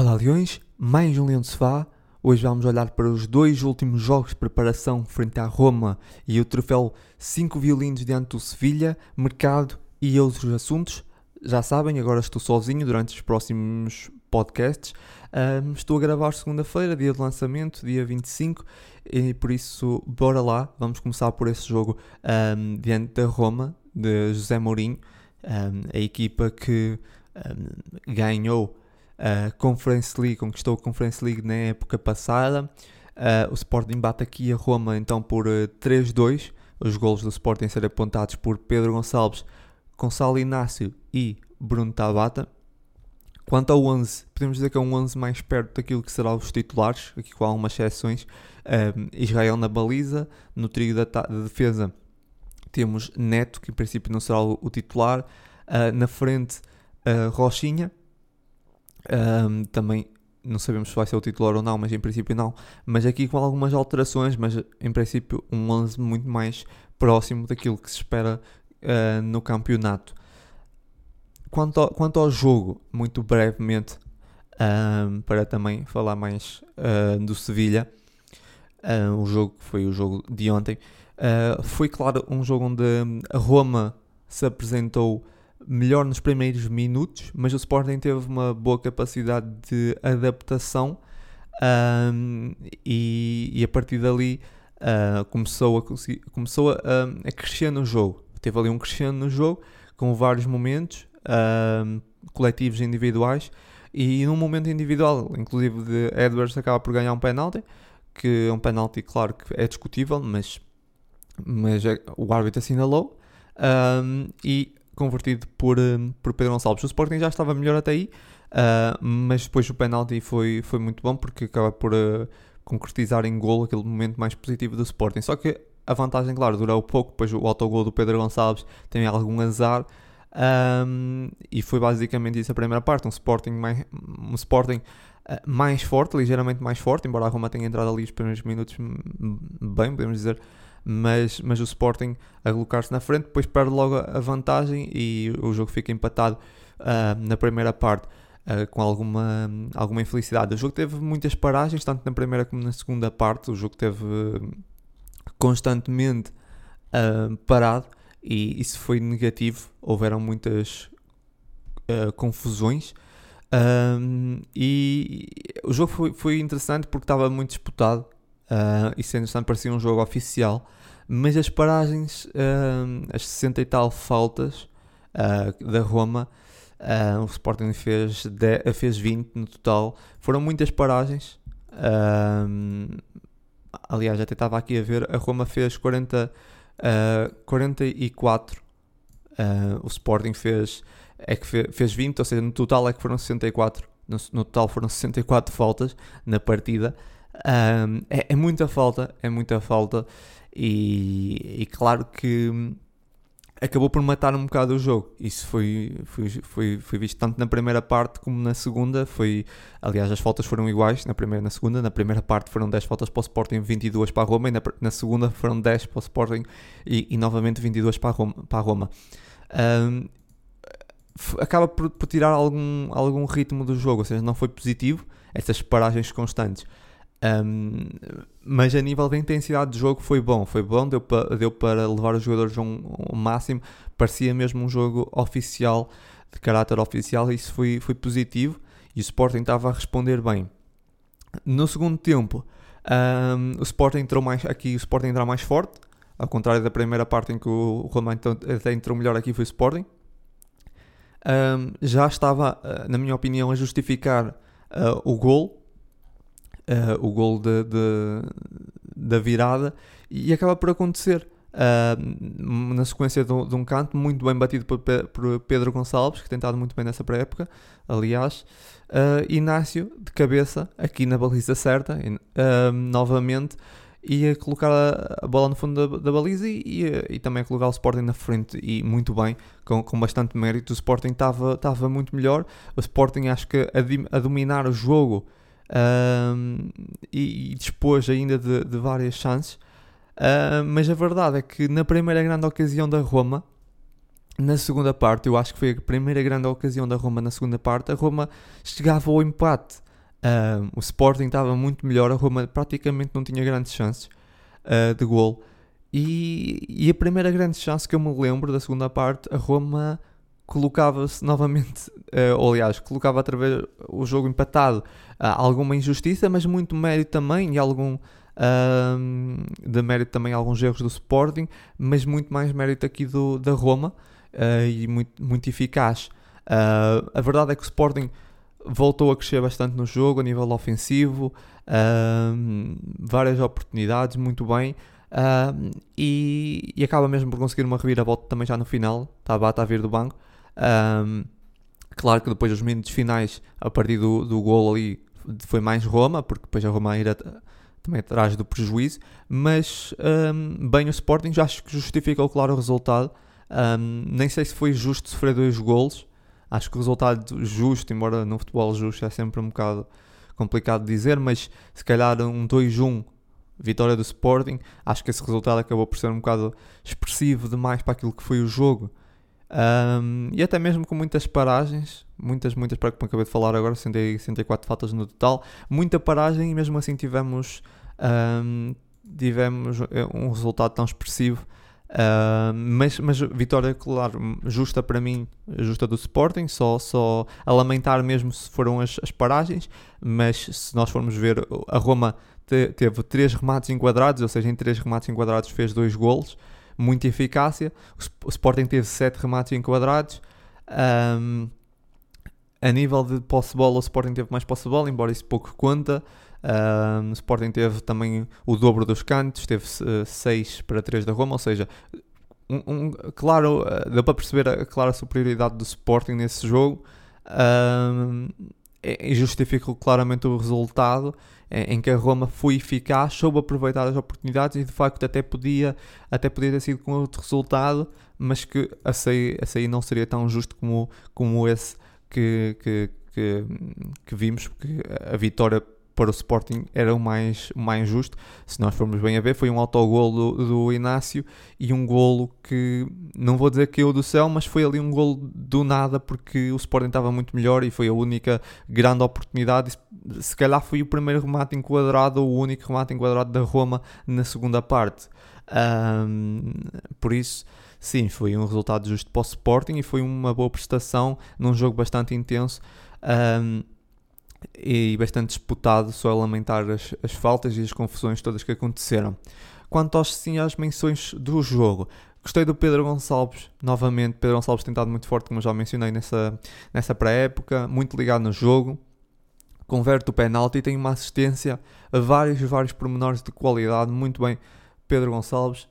Olá Leões, mais um Leão de Sofá. Hoje vamos olhar para os dois últimos jogos de preparação frente à Roma e o troféu 5 violinos diante do Sevilha, mercado e outros assuntos. Já sabem, agora estou sozinho durante os próximos podcasts. Um, estou a gravar segunda-feira, dia de lançamento, dia 25, e por isso, bora lá. Vamos começar por esse jogo um, diante da Roma, de José Mourinho, um, a equipa que ganhou a Conference League, conquistou a Conference League na época passada. Uh, o Sporting bate aqui a Roma então por uh, eh, 3-2. Os golos do Sporting serem apontados por Pedro Gonçalves, Gonçalo Inácio e Bruno Tabata. Quanto ao 11, podemos dizer que é um 11 mais perto daquilo que serão os titulares, aqui com algumas exceções. Israel na baliza, no trio da, de defesa temos Neto, que em princípio não será o, o titular. Uh, na frente, uh, Rochinha, um, também não sabemos se vai ser o titular ou não, mas em princípio não. Mas aqui com algumas alterações, mas em princípio um 11 muito mais próximo daquilo que se espera uh, no campeonato. Quanto ao, quanto ao jogo, muito brevemente, um, para também falar mais uh, do Sevilha, uh, o jogo foi o jogo de ontem, foi claro um jogo onde a Roma se apresentou melhor nos primeiros minutos, mas o Sporting teve uma boa capacidade de adaptação um, e, e, a partir dali uh, começou, a, começou a, a, crescer no jogo. Teve ali um crescendo no jogo com vários momentos um, coletivos e individuais e num momento individual, inclusive de Edwards acaba por ganhar um penalti, que é um penalti claro que é discutível, mas, mas é, o árbitro assinalou um, e convertido por, uh, por Pedro Gonçalves. O Sporting já estava melhor até aí, uh, mas depois o penalti foi, foi muito bom porque acaba por uh, concretizar em gol aquele momento mais positivo do Sporting. Só que a vantagem, claro, durou pouco, depois o autogol do Pedro Gonçalves tem algum azar. Um, e foi basicamente isso a primeira parte, um Sporting mais, um Sporting mais forte, ligeiramente mais forte, embora a Roma tenha entrado ali os primeiros minutos bem, podemos dizer, mas, mas o Sporting a colocar-se na frente, depois perde logo a vantagem e o jogo fica empatado uh, na primeira parte. Uh, com alguma, alguma infelicidade. O jogo teve muitas paragens, tanto na primeira como na segunda parte. O jogo teve constantemente uh, parado e isso foi negativo. Houveram muitas uh, confusões. e o jogo foi, foi interessante porque estava muito disputado uh, e sendo interessante parecia um jogo oficial mas as paragens, uh, as 60 e tal faltas uh, da Roma, uh, o Sporting fez, 10, fez 20 no total, foram muitas paragens. aliás, até estava aqui a ver, a Roma fez 40, 44, o Sporting fez, é que fez, fez 20, ou seja, no total é que foram 64. No, no total foram 64 faltas na partida. Um, é, é, muita falta, é muita falta. E, e claro que acabou por matar um bocado o jogo. Isso foi, foi, foi, foi visto tanto na primeira parte como na segunda. Foi, aliás, as faltas foram iguais na primeira e na segunda. Na primeira parte foram 10 faltas para o Sporting, 22 para a Roma, e na, na segunda foram 10 para o Sporting e, e novamente 22 para a Roma. Para a Roma. Um, acaba por, por, tirar algum, algum ritmo do jogo, ou seja, não foi positivo essas paragens constantes. Um, mas a nível da intensidade de jogo foi bom, foi bom, deu, pa, deu para levar os jogadores a um, um, máximo, parecia mesmo um jogo oficial, de caráter oficial, e isso foi, foi positivo e o Sporting estava a responder bem. No segundo tempo, um, o Sporting entrou mais, aqui o Sporting entrou mais forte, ao contrário da primeira parte em que o Roma então, até entrou melhor aqui foi o Sporting. já estava, ah, na minha opinião, a justificar uh, o gol uh, o gol de, de, da virada e acaba por acontecer. Uh, na sequência de um, de um, canto muito bem batido por, por, Pedro Gonçalves, que tem estado muito bem nessa pré-época, aliás. Uh, Inácio, de cabeça, aqui na baliza certa, uh, novamente, ia colocar a, a, bola no fundo da, da baliza e, e, e, também colocar o Sporting na frente, e muito bem, com, com bastante mérito. O Sporting estava muito melhor. O Sporting, acho que a, a dominar o jogo um, e, e, ainda de, de várias chances. Uh, mas a verdade é que na primeira grande ocasião da Roma, na segunda parte, eu acho que foi a primeira grande ocasião da Roma na segunda parte, a Roma chegava ao empate. Uh, o Sporting estava muito melhor, a Roma praticamente não tinha grandes chances uh, de gol. E, e, a primeira grande chance que eu me lembro da segunda parte, a Roma colocava-se novamente, uh, ou aliás, colocava através o jogo empatado. alguma injustiça, mas muito mérito também e algum de mérito também alguns erros do Sporting, mas muito mais mérito aqui do, da Roma e muito, muito eficaz. a verdade é que o Sporting voltou a crescer bastante no jogo a nível ofensivo, uh, várias oportunidades, muito bem. Uh, e, e, acaba mesmo por conseguir uma reviravolta também já no final. Estava a vir do banco. Uh, claro que depois dos minutos finais, a partir do, do gol ali, foi mais Roma, porque depois a Roma irá também atrás do prejuízo. Mas um, bem, o Sporting já acho que justificou, claro, o resultado. Um, nem sei se foi justo sofrer dois golos. Acho que o resultado justo, embora no futebol justo é sempre um bocado complicado de dizer, mas se calhar um 2-1 vitória do Sporting, acho que esse resultado acabou por ser um bocado expressivo demais para aquilo que foi o jogo. Um, e até mesmo com muitas paragens, muitas, muitas, para como acabei de falar agora, 64 faltas no total, muita paragem e mesmo assim tivemos, um, tivemos eh, um resultado tão expressivo. Uh, mas, mas vitória, claro, justa para mim, justa do Sporting, só, só a lamentar mesmo se foram as, as paragens, mas se nós formos ver, a Roma te, teve três remates enquadrados, ou seja, em três remates enquadrados fez dois golos, muita eficácia, o, Sporting teve sete remates enquadrados, um, a nível de posse de bola, o Sporting teve mais posse de bola, embora isso pouco conta, o Sporting teve também o dobro dos cantos, teve 6 uh, para 3 da Roma, ou seja, um, um, claro, uh, deu para perceber a clara superioridade do Sporting nesse jogo. Uh, e justifica claramente o resultado em, em, que a Roma foi eficaz, soube aproveitar as oportunidades e de facto até podia, até podia ter sido com outro resultado, mas que a sair, a sair não seria tão justo como, como esse que, que, que, que vimos, porque a vitória para o Sporting era o mais, o mais justo. Se nós formos bem a ver, foi um autogolo do, do Inácio e um golo que não vou dizer que eu do céu, mas foi ali um golo do nada porque o Sporting estava muito melhor e foi a única grande oportunidade. Se calhar foi o primeiro remate enquadrado o único remate enquadrado da Roma na segunda parte. Um, por isso, sim, foi um resultado justo para o Sporting e foi uma boa prestação num jogo bastante intenso. Um, e bastante disputado, só a lamentar as, as faltas e as confusões todas que aconteceram. Quanto aos, sim, às menções do jogo, gostei do Pedro Gonçalves, novamente, Pedro Gonçalves tem estado muito forte, como já mencionei nessa, nessa pré-época, muito ligado no jogo, converte o penalti e tem uma assistência a vários, vários pormenores de qualidade, muito bem, Pedro Gonçalves.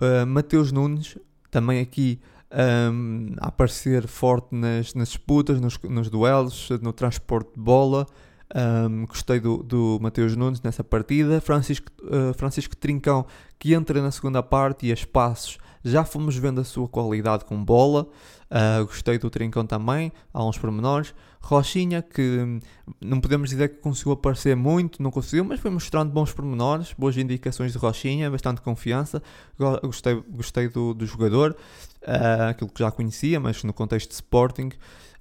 Uh, Mateus Nunes, também aqui um, a aparecer forte nas, nas disputas, nos, nos, duelos, no transporte de bola. Um, gostei do, do Mateus Nunes nessa partida. Francisco, uh, Francisco Trincão, que entra na segunda parte e a espaços já fomos vendo a sua qualidade com bola. Uh, gostei do Trincão também, há uns pormenores. Rochinha, que hum, não podemos dizer que conseguiu aparecer muito, não conseguiu, mas foi mostrando bons pormenores, boas indicações de Rochinha, bastante confiança. Gostei, gostei do, do jogador, uh, aquilo que já conhecia, mas no contexto de Sporting.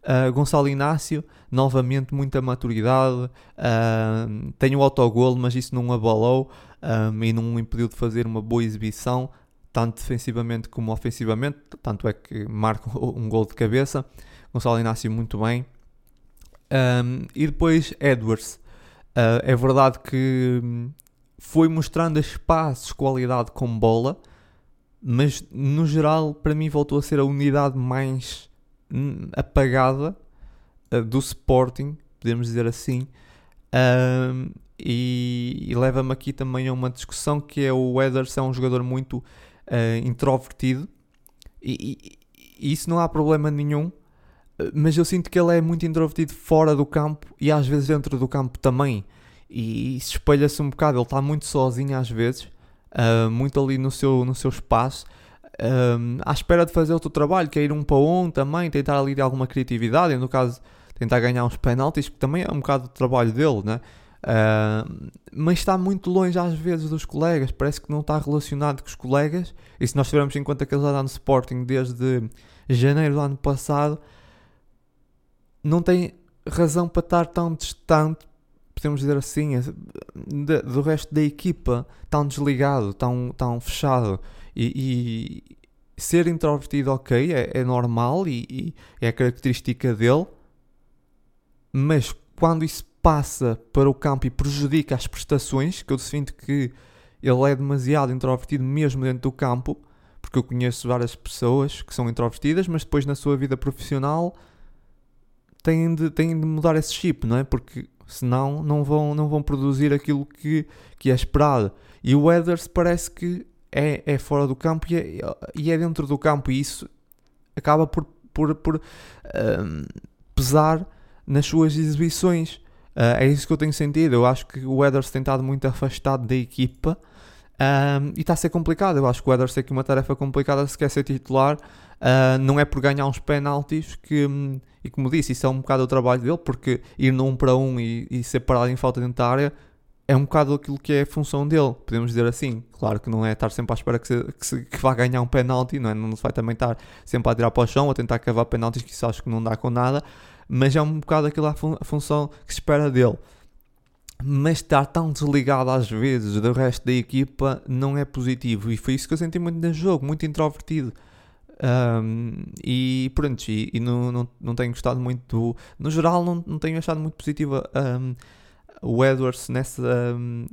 Uh, Gonçalo Inácio, novamente muita maturidade, uh, tem o autogolo, mas isso não abalou um, e não impediu de fazer uma boa exibição tanto defensivamente como ofensivamente, tanto é que marca um gol de cabeça. Gonçalo Inácio muito bem. Um, e depois Edwards. Uh, é verdade que foi mostrando espaços, qualidade com bola, mas no geral para mim voltou a ser a unidade mais hum, apagada uh, do Sporting, podemos dizer assim. E, e leva-me aqui também a uma discussão que é o Ederson é um jogador muito uh, introvertido e, e, e, isso não há problema nenhum, eh, mas eu sinto que ele é muito introvertido fora do campo e às vezes dentro do campo também. E, e se espelha-se um bocado, ele está muito sozinho às vezes, uh, muito ali no seu, no seu espaço. Um, à espera de fazer outro trabalho, que é ir um para um também, tentar ali de alguma criatividade, no caso tentar ganhar uns penaltis, que também é um bocado do trabalho dele, né? Uh, mas está muito longe às vezes dos colegas, parece que não está relacionado com os colegas. E se nós tivermos em conta que ele já está no Sporting desde janeiro do ano passado, não tem razão para estar tão distante, podemos dizer assim, de, do resto da equipa, tão desligado, tão, tão fechado. E, e ser introvertido, ok, é, é normal e, e é característica dele, mas quando isso passa para o campo e prejudica as prestações, que eu sinto que ele é demasiado introvertido mesmo dentro do campo, porque eu conheço várias pessoas que são introvertidas, mas depois na sua vida profissional têm de, têm de mudar esse chip, não é? Porque senão não vão, não vão produzir aquilo que, que é esperado. E o Weathers parece que é, é fora do campo e é, e é dentro do campo, e isso acaba por, por, por um, pesar nas suas exibições. Uh, é isso que eu tenho sentido. Eu acho que o Weathers tem estado muito afastado da equipa um, e está a ser complicado. Eu acho que o Weathers tem aqui uma tarefa complicada se quer ser titular. Uh, não é por ganhar uns penaltis que, um, e como disse, isso é um bocado o trabalho dele, porque ir num para um e, e ser parado em falta dentro da área é um bocado aquilo que é a função dele, podemos dizer assim. Claro que não é estar sempre à espera que, se, que, se, que vá ganhar um penalti, não, é? não se vai também estar sempre a tirar para o chão, a tentar cavar penaltis, que isso acho que não dá com nada, mas é um bocado aquela fun a função que se espera dele. Mas estar tão desligado às vezes do resto da equipa não é positivo, e foi isso que eu senti muito no jogo, muito introvertido. Um, e pronto, e, e não, não, não tenho gostado muito do. No geral, não, não tenho achado muito positiva. Um, o Edwards nessa um,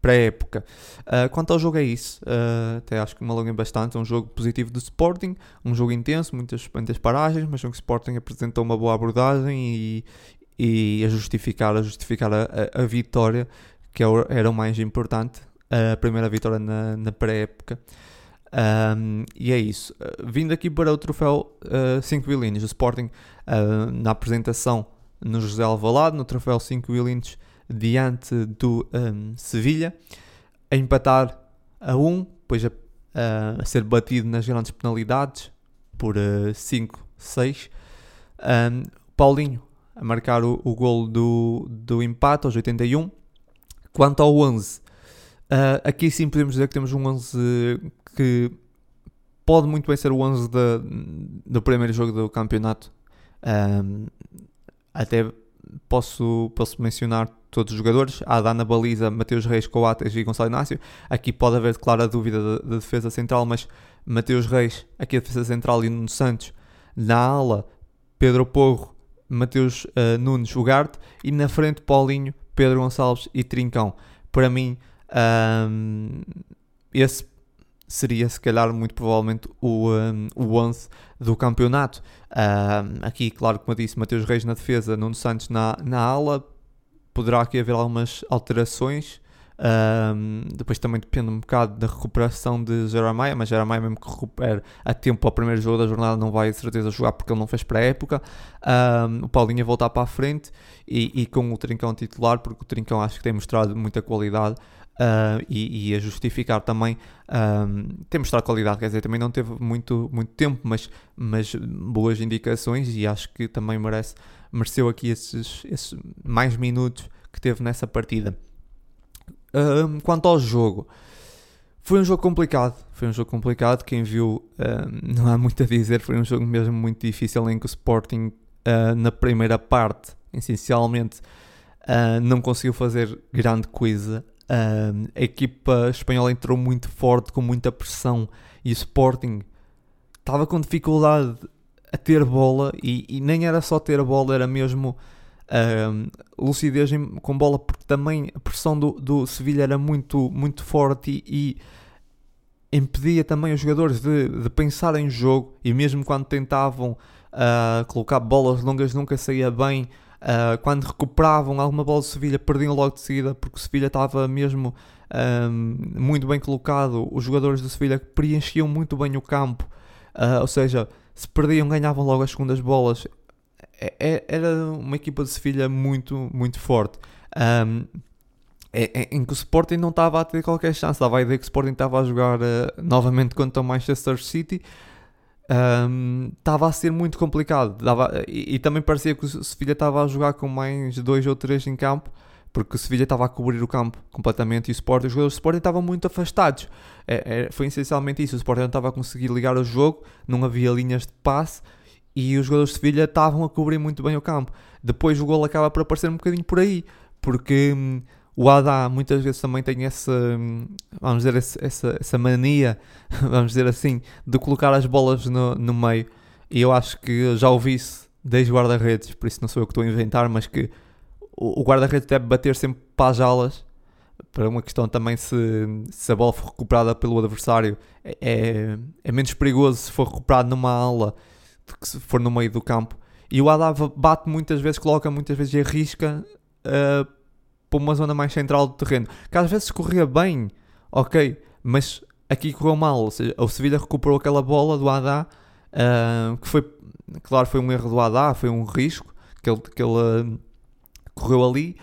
pré-época. Uh, quanto ao jogo é isso, uh, até acho que me alonguei bastante, é um jogo positivo do Sporting, um jogo intenso, muitas, muitas paragens, mas um que o Sporting apresentou uma boa abordagem e, e a justificar, a, justificar a, a, a vitória, que é era o mais importante, a primeira vitória na, na pré-época. Um, e é isso. Uh, vindo aqui para o troféu 5 uh, Williams, o Sporting uh, na apresentação no José Alvalade, no troféu 5 Williams, diante do um, Sevilha, a empatar a 1, um, depois a, a, ser batido nas grandes penalidades por uh, 5-6. Um, Paulinho a marcar o, o gol do, do empate aos 81. Quanto ao 11, uh, aqui sim podemos dizer que temos um 11 que pode muito bem ser o 11 de, do primeiro jogo do campeonato. Um, até posso, posso mencionar todos os jogadores. Há Dana Baliza, Mateus Reis, Coates e Gonçalo Inácio. Aqui pode haver clara dúvida da, defesa central, mas Mateus Reis, aqui a defesa central e Nuno Santos. Na ala, Pedro Porro, Mateus uh, Nunes, Ugarte. E na frente, Paulinho, Pedro Gonçalves e Trincão. Para mim, um, esse seria se calhar muito provavelmente o, um, o 11 do campeonato. Um, aqui, claro, como eu disse, Mateus Reis na defesa, Nuno Santos na, na ala, poderá aqui haver algumas alterações. Um, depois também depende um bocado da recuperação de Jeremiah, mas Jeremiah mesmo que recupere a tempo ao primeiro jogo da jornada não vai de certeza jogar porque ele não fez para a época. Um, o Paulinho a voltar para a frente e, e, com o Trincão titular, porque o Trincão acho que tem mostrado muita qualidade. Uh, e, e, a justificar também um, tem mostrado qualidade, quer dizer, também não teve muito, muito tempo, mas, mas boas indicações e acho que também merece mereceu aqui esses, esses mais minutos que teve nessa partida. Quanto ao jogo, foi um jogo complicado. Foi um jogo complicado. Quem viu, não há muito a dizer. Foi um jogo mesmo muito difícil em que o Sporting, uh, na primeira parte, essencialmente, uh, não conseguiu fazer grande coisa. Uh, a equipa espanhola entrou muito forte, com muita pressão, e o Sporting estava com dificuldade a ter bola e, e, nem era só ter bola, era mesmo uh, lucidez com bola, porque também a pressão do, do Sevilha era muito, muito forte e, e impedia também os jogadores de, de pensar em jogo e mesmo quando tentavam uh, colocar bolas longas nunca saía bem. Uh, quando recuperavam alguma bola do Sevilha, perdiam logo de seguida porque o Sevilha estava mesmo muito bem colocado. Os jogadores do Sevilha preenchiam muito bem o campo, uh, ou seja, se perdiam, ganhavam logo as segundas bolas. É, é, era uma equipa de Sevilha muito, muito forte. Um, é, é, em que o Sporting não estava a ter qualquer chance. Dava a ideia que o Sporting estava a jogar uh, novamente contra o Manchester City. Um, estava a ser muito complicado. Dava, e, e, também parecia que o Sevilha estava a jogar com mais dois ou três em campo porque o Sevilha estava a cobrir o campo completamente e o Sporting, os jogadores do Sporting estavam muito afastados. É, é, foi essencialmente isso, o Sporting não estava a conseguir ligar o jogo, não havia linhas de passe e os jogadores de Sevilha estavam a cobrir muito bem o campo. Depois o gol acaba por aparecer um bocadinho por aí, porque hum, o Adá muitas vezes também tem essa, hum, vamos dizer, essa, essa mania, vamos dizer assim, de colocar as bolas no, no meio. E eu acho que já ouvi isso desde guarda-redes, por isso não sou eu que estou a inventar, mas que o, o guarda-redes deve bater sempre para as alas, para uma questão também se, se a bola for recuperada pelo adversário, é, é, é menos perigoso se for recuperado numa ala do que se for no meio do campo. E o Adá bate muitas vezes, coloca muitas vezes e arrisca uh, para uma zona mais central do terreno. Que às vezes corria bem, ok, mas aqui correu mal. Ou seja, o Sevilha recuperou aquela bola do Adá, uh, que foi, claro, foi um erro do Adá, foi um risco que ele, que ele uh, correu ali.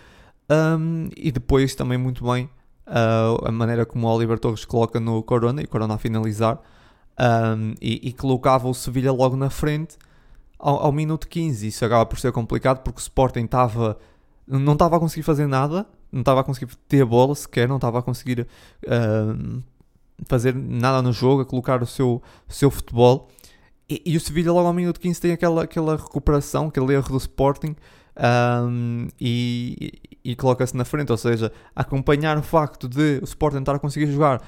Um, e depois também muito bem a maneira como o Oliver Torres coloca no Corona e o Corona a finalizar. Um, e, e colocava o Sevilha logo na frente ao, ao, minuto 15. Isso acaba por ser complicado porque o Sporting estava não estava a conseguir fazer nada, não estava a conseguir ter a bola sequer, não estava a conseguir uh, fazer nada no jogo, a colocar o seu, o seu futebol. E, e, o Sevilha logo ao minuto 15 tem aquela, aquela recuperação, aquele erro do Sporting um, e, e coloca-se na frente, ou seja, acompanhar o facto de o Sporting estar a conseguir jogar,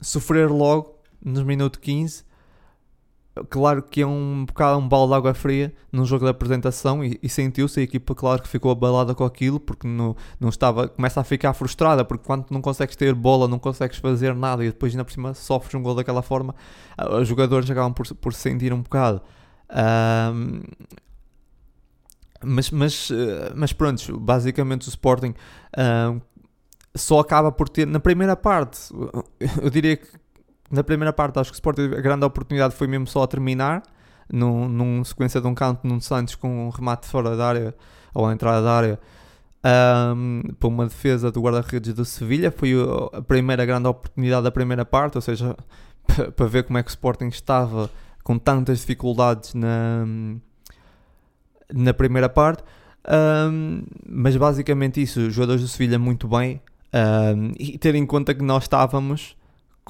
sofrer logo nos minuto 15 Claro que é um bocado um balde de água fria num jogo de apresentação e, e sentiu-se a equipa, claro que ficou abalada com aquilo porque não, não estava, começa a ficar frustrada porque quando não consegues ter bola, não consegues fazer nada e depois ainda por cima sofres um gol daquela forma, ah, os jogadores acabam por, por sentir um bocado. Um, mas, mas, ah, mas pronto, basicamente o Sporting um, só acaba por ter na primeira parte, eu diria que na primeira parte, acho que o Sporting, a grande oportunidade foi mesmo só a terminar, num, num sequência de um canto num Santos com um remate fora da área, ou a entrada da área, um, para uma defesa do guarda-redes do Sevilha. Foi a primeira grande oportunidade da primeira parte, ou seja, para ver como é que o Sporting estava com tantas dificuldades na, na primeira parte. Um, mas basicamente isso, os jogadores do Sevilha muito bem. Um, e ter em conta que nós estávamos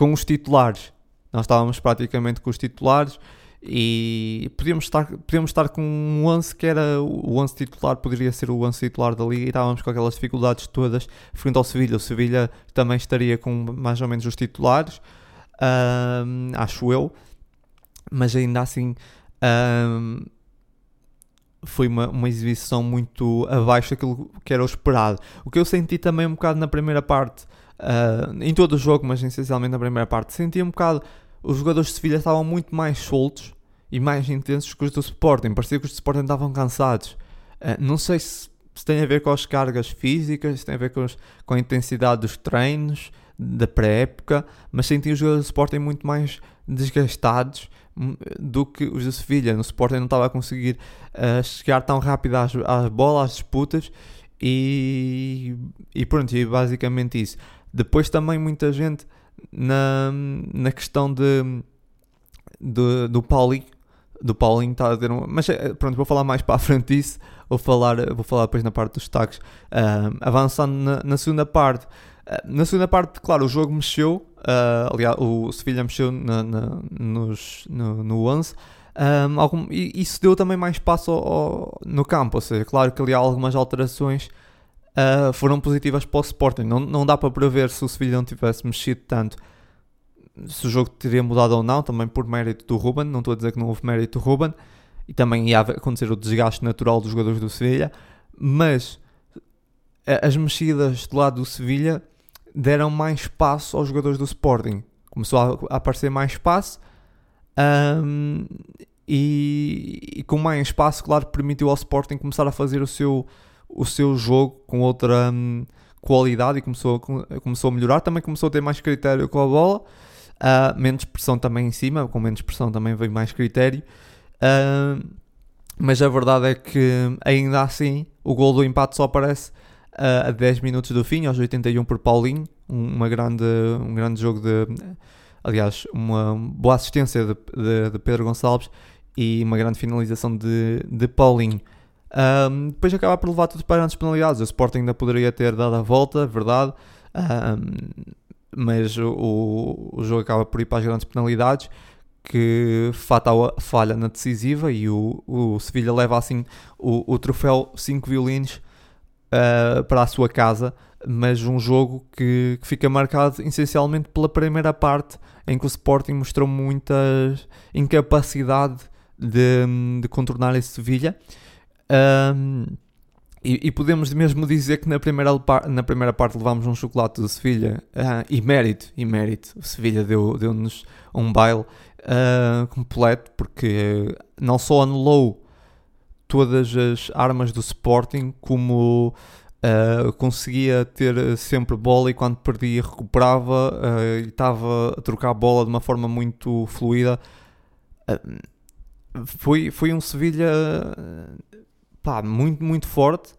com os titulares. Nós estávamos praticamente com os titulares e podíamos estar, podíamos estar com um 11 que era o 11 titular, poderia ser o 11 titular da Liga e estávamos com aquelas dificuldades todas frente ao Sevilha. O Sevilha também estaria com mais ou menos os titulares, acho eu, mas ainda assim foi uma, uma exibição muito abaixo daquilo que era o esperado. O que eu senti também um bocado na primeira parte uh, em todo o jogo, mas essencialmente na primeira parte, sentia um bocado. Os jogadores de Sevilha estavam muito mais soltos e mais intensos que os do Sporting. Parecia que os do Sporting estavam cansados. Uh, não sei se, se, tem a ver com as cargas físicas, se tem a ver com, os, com a intensidade dos treinos, da pré-época, mas senti os jogadores do Sporting muito mais desgastados hum, do que os do Sevilha. No Sporting não estava a conseguir uh, chegar tão rápido às, às bolas, às disputas e, e pronto, e basicamente isso. Depois também muita gente na, na questão de, de do Paulinho. Do Paulinho está a. Mas eh, pronto, vou falar mais para a frente disso. Vou falar, vou falar depois na parte dos destaques. Uh, avançando na, na, segunda parte. Uh, na segunda parte, claro, o jogo mexeu. Uh, aliás, o Sevilha mexeu na, na, nos, no, no 11. Um, algum, e isso deu também mais espaço ao, ao, no campo. Ou seja, claro que ali há algumas alterações uh, foram positivas para o Sporting. Não, não dá para prever se o Sevilha não tivesse mexido tanto se o jogo teria mudado ou não, também por mérito do Ruben. Não estou a dizer que não houve mérito do Ruben e também ia acontecer o desgaste natural dos jogadores do Sevilha, mas as mexidas do lado do Sevilha deram mais espaço aos jogadores do Sporting. Começou a, aparecer mais espaço um, e, e, com mais espaço, claro, permitiu ao Sporting começar a fazer o seu, o seu jogo com outra hum, qualidade e começou, começou a melhorar. Também começou a ter mais critério com a bola, uh, menos pressão também em cima, com menos pressão também veio mais critério. Uh, mas a verdade é que ainda assim o gol do empate só aparece uh, a 10 minutos do fim, aos 81 por Paulinho, uma grande, um grande jogo de. Aliás, uma boa assistência de, de, de Pedro Gonçalves e uma grande finalização de, de Paulinho. Um, depois acaba por levar tudo para grandes penalidades. O Sporting ainda poderia ter dado a volta, verdade, um, mas o, o, jogo acaba por ir para as grandes penalidades. que Fatal falha na decisiva e o, o Sevilha leva assim o, o troféu 5 violinos uh, para a sua casa, mas um jogo que, que, fica marcado essencialmente pela primeira parte, em que o Sporting mostrou muita incapacidade de, de contornar esse Sevilha. Um, e, e, podemos mesmo dizer que na primeira, na primeira parte levámos um chocolate do Sevilha uh, e mérito, e mérito. O Sevilha deu-nos deu um baile uh, completo porque não só anulou todas as armas do Sporting, como uh, conseguia ter sempre bola e quando perdia recuperava e estava a trocar a bola de uma forma muito fluida. foi, foi um Sevilha pá, muito, muito forte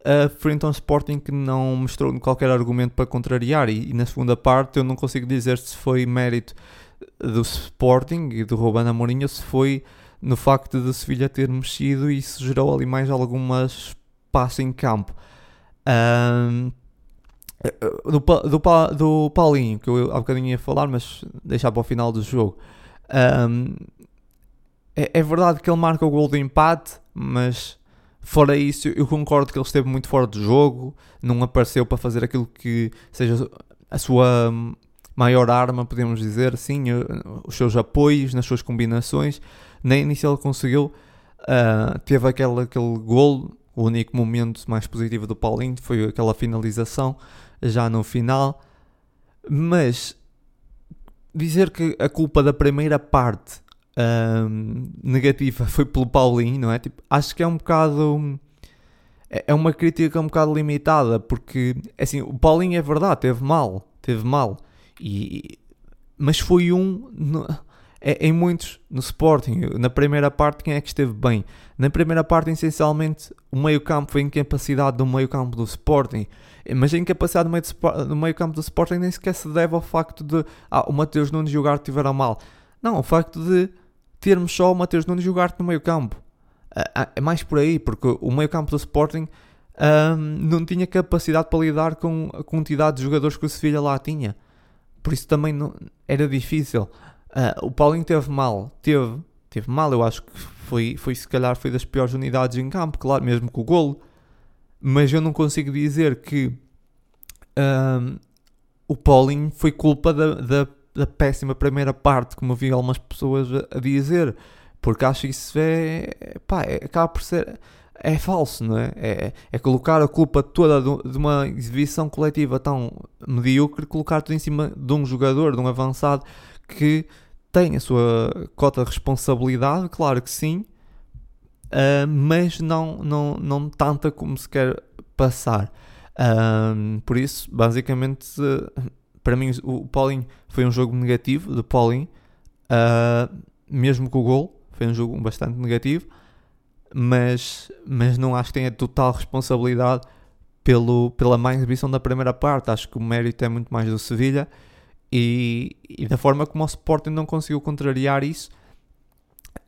uh, frente a um Sporting que não mostrou qualquer argumento para contrariar. E, e, na segunda parte eu não consigo dizer se foi mérito do Sporting e do Ruben Amorim ou se foi no facto de Sevilha ter mexido e isso gerou ali mais algumas espaço em campo. Um, do, do, do Paulinho, que eu há bocadinho ia falar, mas deixar para o final do jogo. Um, é, é, verdade que ele marca o gol do empate, mas Fora isso, eu concordo que ele esteve muito fora do jogo, não apareceu para fazer aquilo que seja a sua maior arma, podemos dizer assim, os seus apoios, nas suas combinações. Nem início ele conseguiu. Uh, teve aquele, aquele gol, o único momento mais positivo do Paulinho foi aquela finalização já no final. Mas dizer que a culpa da primeira parte um, negativa foi pelo Paulinho, não é? Tipo, acho que é um bocado. É, é uma crítica um bocado limitada, porque assim, o Paulinho é verdade, teve mal, teve mal, e, mas foi um. No, é, em muitos no Sporting, na primeira parte, quem é que esteve bem? Na primeira parte, essencialmente, o meio-campo foi incapacidade do meio-campo do Sporting. Mas a incapacidade do meio-campo do, meio do Sporting nem sequer se deve ao facto de ah, o Mateus Nunes e o Garte tiveram mal. Não, ao facto de termos só o Mateus Nunes e o Garte no meio campo. É mais por aí, porque o meio campo do Sporting um, não tinha capacidade para lidar com a quantidade de jogadores que o Sevilha lá tinha. Por isso também não, era difícil. Uh, o Paulinho teve mal, teve, teve mal, eu acho que foi, foi se calhar foi das piores unidades em campo, claro, mesmo com o golo. Mas eu não consigo dizer que um, o Paulinho foi culpa da, da da péssima primeira parte, como vi algumas pessoas a, dizer, porque acho que isso é, pá, é, acaba por ser, é falso, não é? É, é colocar a culpa toda de, uma exibição coletiva tão medíocre, colocar tudo em cima de um jogador, de um avançado que tem a sua cota de responsabilidade, claro que sim, uh, mas não, não, não tanta como se quer passar. Uh, por isso, basicamente, para mim o Paulinho foi um jogo negativo de Paulinho, uh, mesmo com o gol, foi um jogo bastante negativo, mas, mas não acho que tenha total responsabilidade pelo, pela má exibição da primeira parte. Acho que o mérito é muito mais do Sevilha e, e da forma como o Sporting não conseguiu contrariar isso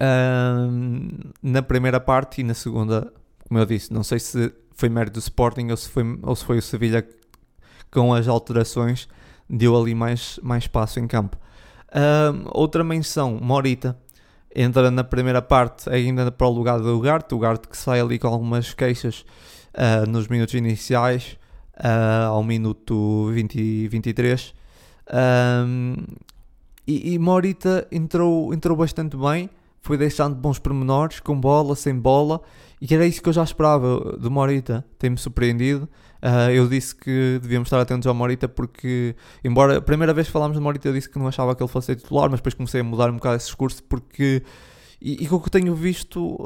uh, na primeira parte e na segunda, como eu disse, não sei se foi mérito do Sporting ou se foi, ou se foi o Sevilha com as alterações deu ali mais, mais espaço em campo. Uh, outra menção, Morita, entra na primeira parte ainda para o lugar do Ugarte, o Ugarte que sai ali com algumas queixas uh, nos minutos iniciais, uh, ao minuto 20, 23. e, e Morita entrou, entrou bastante bem, foi deixando bons pormenores, com bola, sem bola, e era isso que eu já esperava do Morita, tem-me surpreendido. Uh, eu disse que devíamos estar atentos ao Morita porque, embora a primeira vez que falámos de Morita, eu disse que não achava que ele fosse titular, mas depois comecei a mudar um bocado esse discurso porque. E, com o que tenho visto,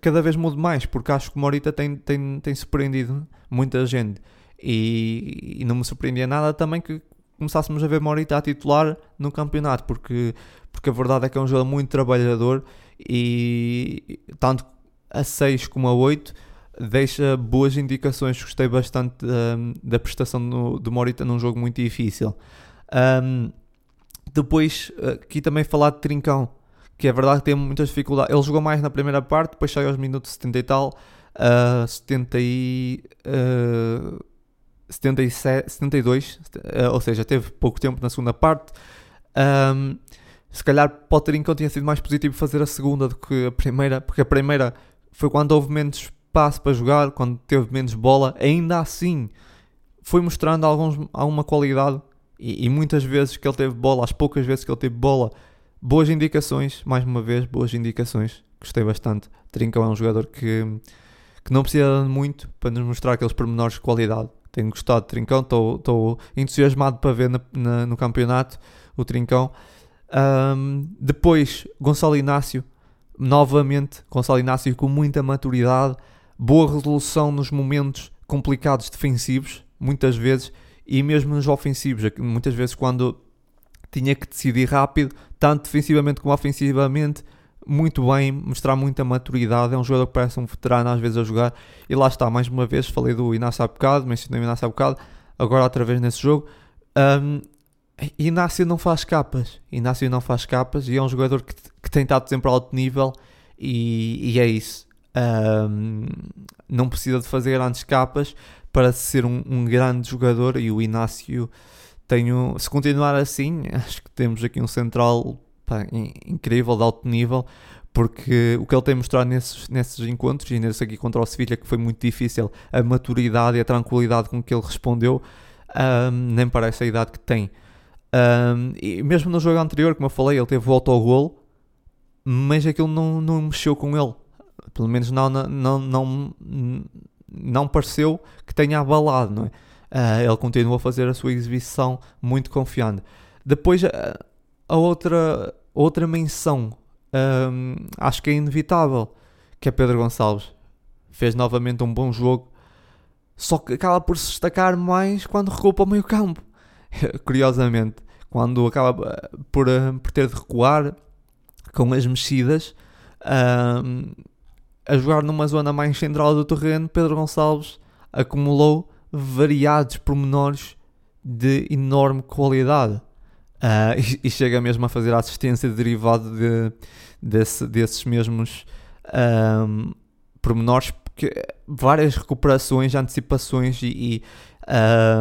cada vez mudo mais, porque acho que o Morita tem, tem, tem surpreendido muita gente. E, e não me surpreendia nada também que começássemos a ver Morita a titular no campeonato, porque, porque a verdade é que é um jogador muito trabalhador e tanto a 6 como a 8 deixa boas indicações. Gostei bastante um, da prestação do, do Morita num jogo muito difícil. Um, depois, aqui também falar de Trincão, que é verdade que tem muitas dificuldades. Ele jogou mais na primeira parte, depois saiu aos minutos 70 e tal, uh, 70 e, uh, 77, 72, uh, ou seja, teve pouco tempo na segunda parte. Um, Se calhar para o Trincão tinha sido mais positivo fazer a segunda do que a primeira, porque a primeira foi quando houve menos espaço para jogar, quando teve menos bola. Ainda assim, foi mostrando alguns, alguma qualidade e, e, muitas vezes que ele teve bola, as poucas vezes que ele teve bola, boas indicações, mais uma vez, boas indicações. Gostei bastante. Trincão é um jogador que, que não precisa de muito para nos mostrar aqueles pormenores de qualidade. Tenho gostado de Trincão, estou entusiasmado para ver na, na, no campeonato o Trincão. Um, depois, Gonçalo Inácio, novamente, Gonçalo Inácio com muita maturidade, boa resolução nos momentos complicados defensivos, muitas vezes, e mesmo nos ofensivos, muitas vezes quando tinha que decidir rápido, tanto defensivamente como ofensivamente, muito bem, mostrar muita maturidade. É um jogador que parece um veterano às vezes a jogar. E lá está, mais uma vez, falei do Inácio há bocado, mencionei o Inácio há bocado, agora outra vez nesse jogo. Um, Inácio não faz capas. Inácio não faz capas e é um jogador que, que tem estado sempre a alto nível e, e é isso. Um, não precisa de fazer grandes capas para ser um, um grande jogador e o Inácio um, se continuar assim, acho que temos aqui um central pá, incrível, de alto nível, porque o que ele tem mostrado nesses, nesses encontros e nesse aqui contra o Sevilha, que foi muito difícil, a maturidade e a tranquilidade com que ele respondeu, um, nem parece a idade que tem. Um, e mesmo no jogo anterior, como eu falei, ele teve volta ao gol, mas aquilo não, não mexeu com ele. Pelo menos não, não, não, não pareceu que tenha abalado, não é? Uh, ele continua a fazer a sua exibição muito confiante. Depois, uh, a outra, outra menção, um, acho que é inevitável, que é Pedro Gonçalves. Fez novamente um bom jogo, só que acaba por se destacar mais quando recua para o meio campo. Curiosamente, quando acaba por, uh, por ter de recuar com as mexidas, um, a jogar numa zona mais central do terreno, Pedro Gonçalves acumulou variados pormenores de enorme qualidade. Uh, e, e, chega mesmo a fazer assistência derivada de, desse, desses mesmos um, pormenores, porque várias recuperações, antecipações e, e,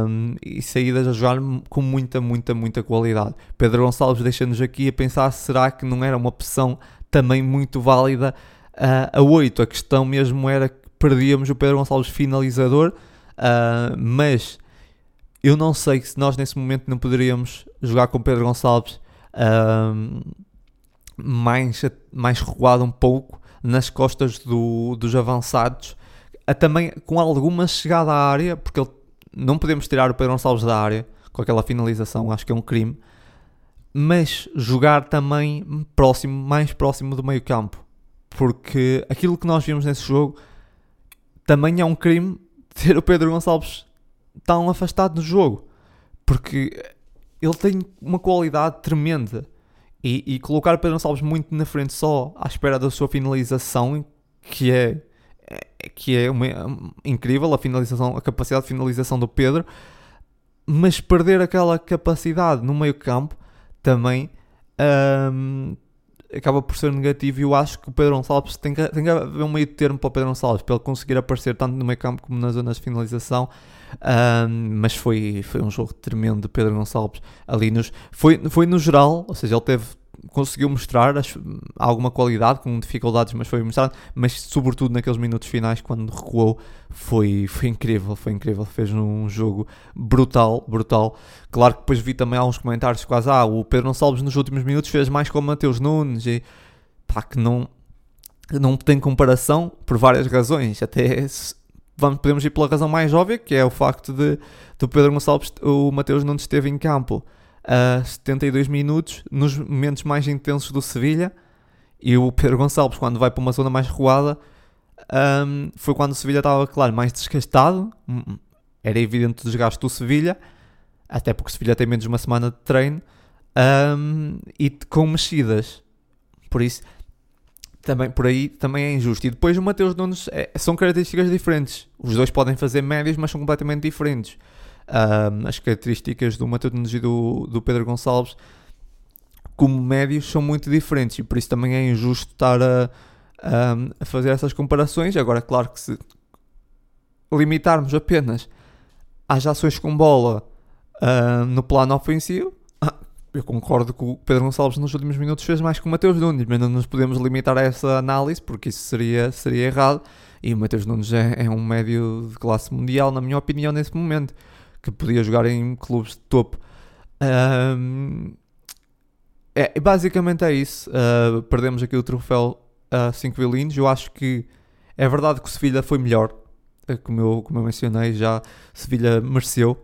um, e, saídas a jogar com muita, muita, muita qualidade. Pedro Gonçalves deixa-nos aqui a pensar: será que não era uma opção também muito válida uh, a 8. A questão mesmo era que perdíamos o Pedro Gonçalves finalizador, uh, mas eu não sei se nós nesse momento não poderíamos jogar com o Pedro Gonçalves uh, mais, mais recuado um pouco nas costas do, dos avançados, também com alguma chegada à área, porque ele, não podemos tirar o Pedro Gonçalves da área com aquela finalização, acho que é um crime, mas jogar também próximo, mais próximo do meio campo porque aquilo que nós vimos nesse jogo também é um crime ter o Pedro Gonçalves tão afastado do jogo, porque ele tem uma qualidade tremenda. E, e colocar o Pedro Gonçalves muito na frente só à espera da sua finalização, que é, é que é uma, incrível a finalização, a capacidade de finalização do Pedro, mas perder aquela capacidade no meio campo também um, acaba por ser negativo e eu acho que o Pedro Gonçalves tem que, tem que haver um meio termo para o Pedro Gonçalves para ele conseguir aparecer tanto no meio campo como nas zonas de finalização. Um, mas foi, foi um jogo tremendo de Pedro Gonçalves ali nos, foi, foi no geral, ou seja, ele teve conseguiu mostrar alguma qualidade com dificuldades, mas foi mostrado, mas sobretudo naqueles minutos finais quando recuou foi, foi incrível, foi incrível, fez um jogo brutal, brutal. Claro que depois vi também alguns comentários quase, ah, o Pedro Gonçalves nos últimos minutos fez mais com o Mateus Nunes e pá, que não, não tem comparação por várias razões, até vamos, podemos ir pela razão mais óbvia, que é o facto de do Pedro Gonçalves, o Mateus Nunes esteve em campo a 72 minutos, nos momentos mais intensos do Sevilha. E o Pedro Gonçalves, quando vai para uma zona mais recuada, um, foi quando o Sevilha estava, claro, mais desgastado. Hum, hum, era evidente o desgaste do Sevilha, até porque o Sevilha tem menos de uma semana de treino. Um, e com mexidas. Por isso, também, por aí também é injusto. E depois o Mateus Nunes é, são características diferentes. Os dois podem fazer médias, mas são completamente diferentes as características do Nunes e do, do Pedro Gonçalves como médios são muito diferentes e por isso também é injusto estar a, a, fazer essas comparações. Agora, claro que se limitarmos apenas às ações com bola no plano ofensivo, eu concordo que o Pedro Gonçalves nos últimos minutos fez mais que o Mateus Nunes, mas não nos podemos limitar a essa análise porque isso seria, seria errado. E o Mateus Nunes é, é um médio de classe mundial, na minha opinião, nesse momento, que podia jogar em clubes de topo. Um, é, basicamente é isso. Uh, perdemos aqui o troféu a uh, 5 violinos. Eu acho que é verdade que o Sevilha foi melhor, uh, como, eu, como eu mencionei já, Sevilha mereceu.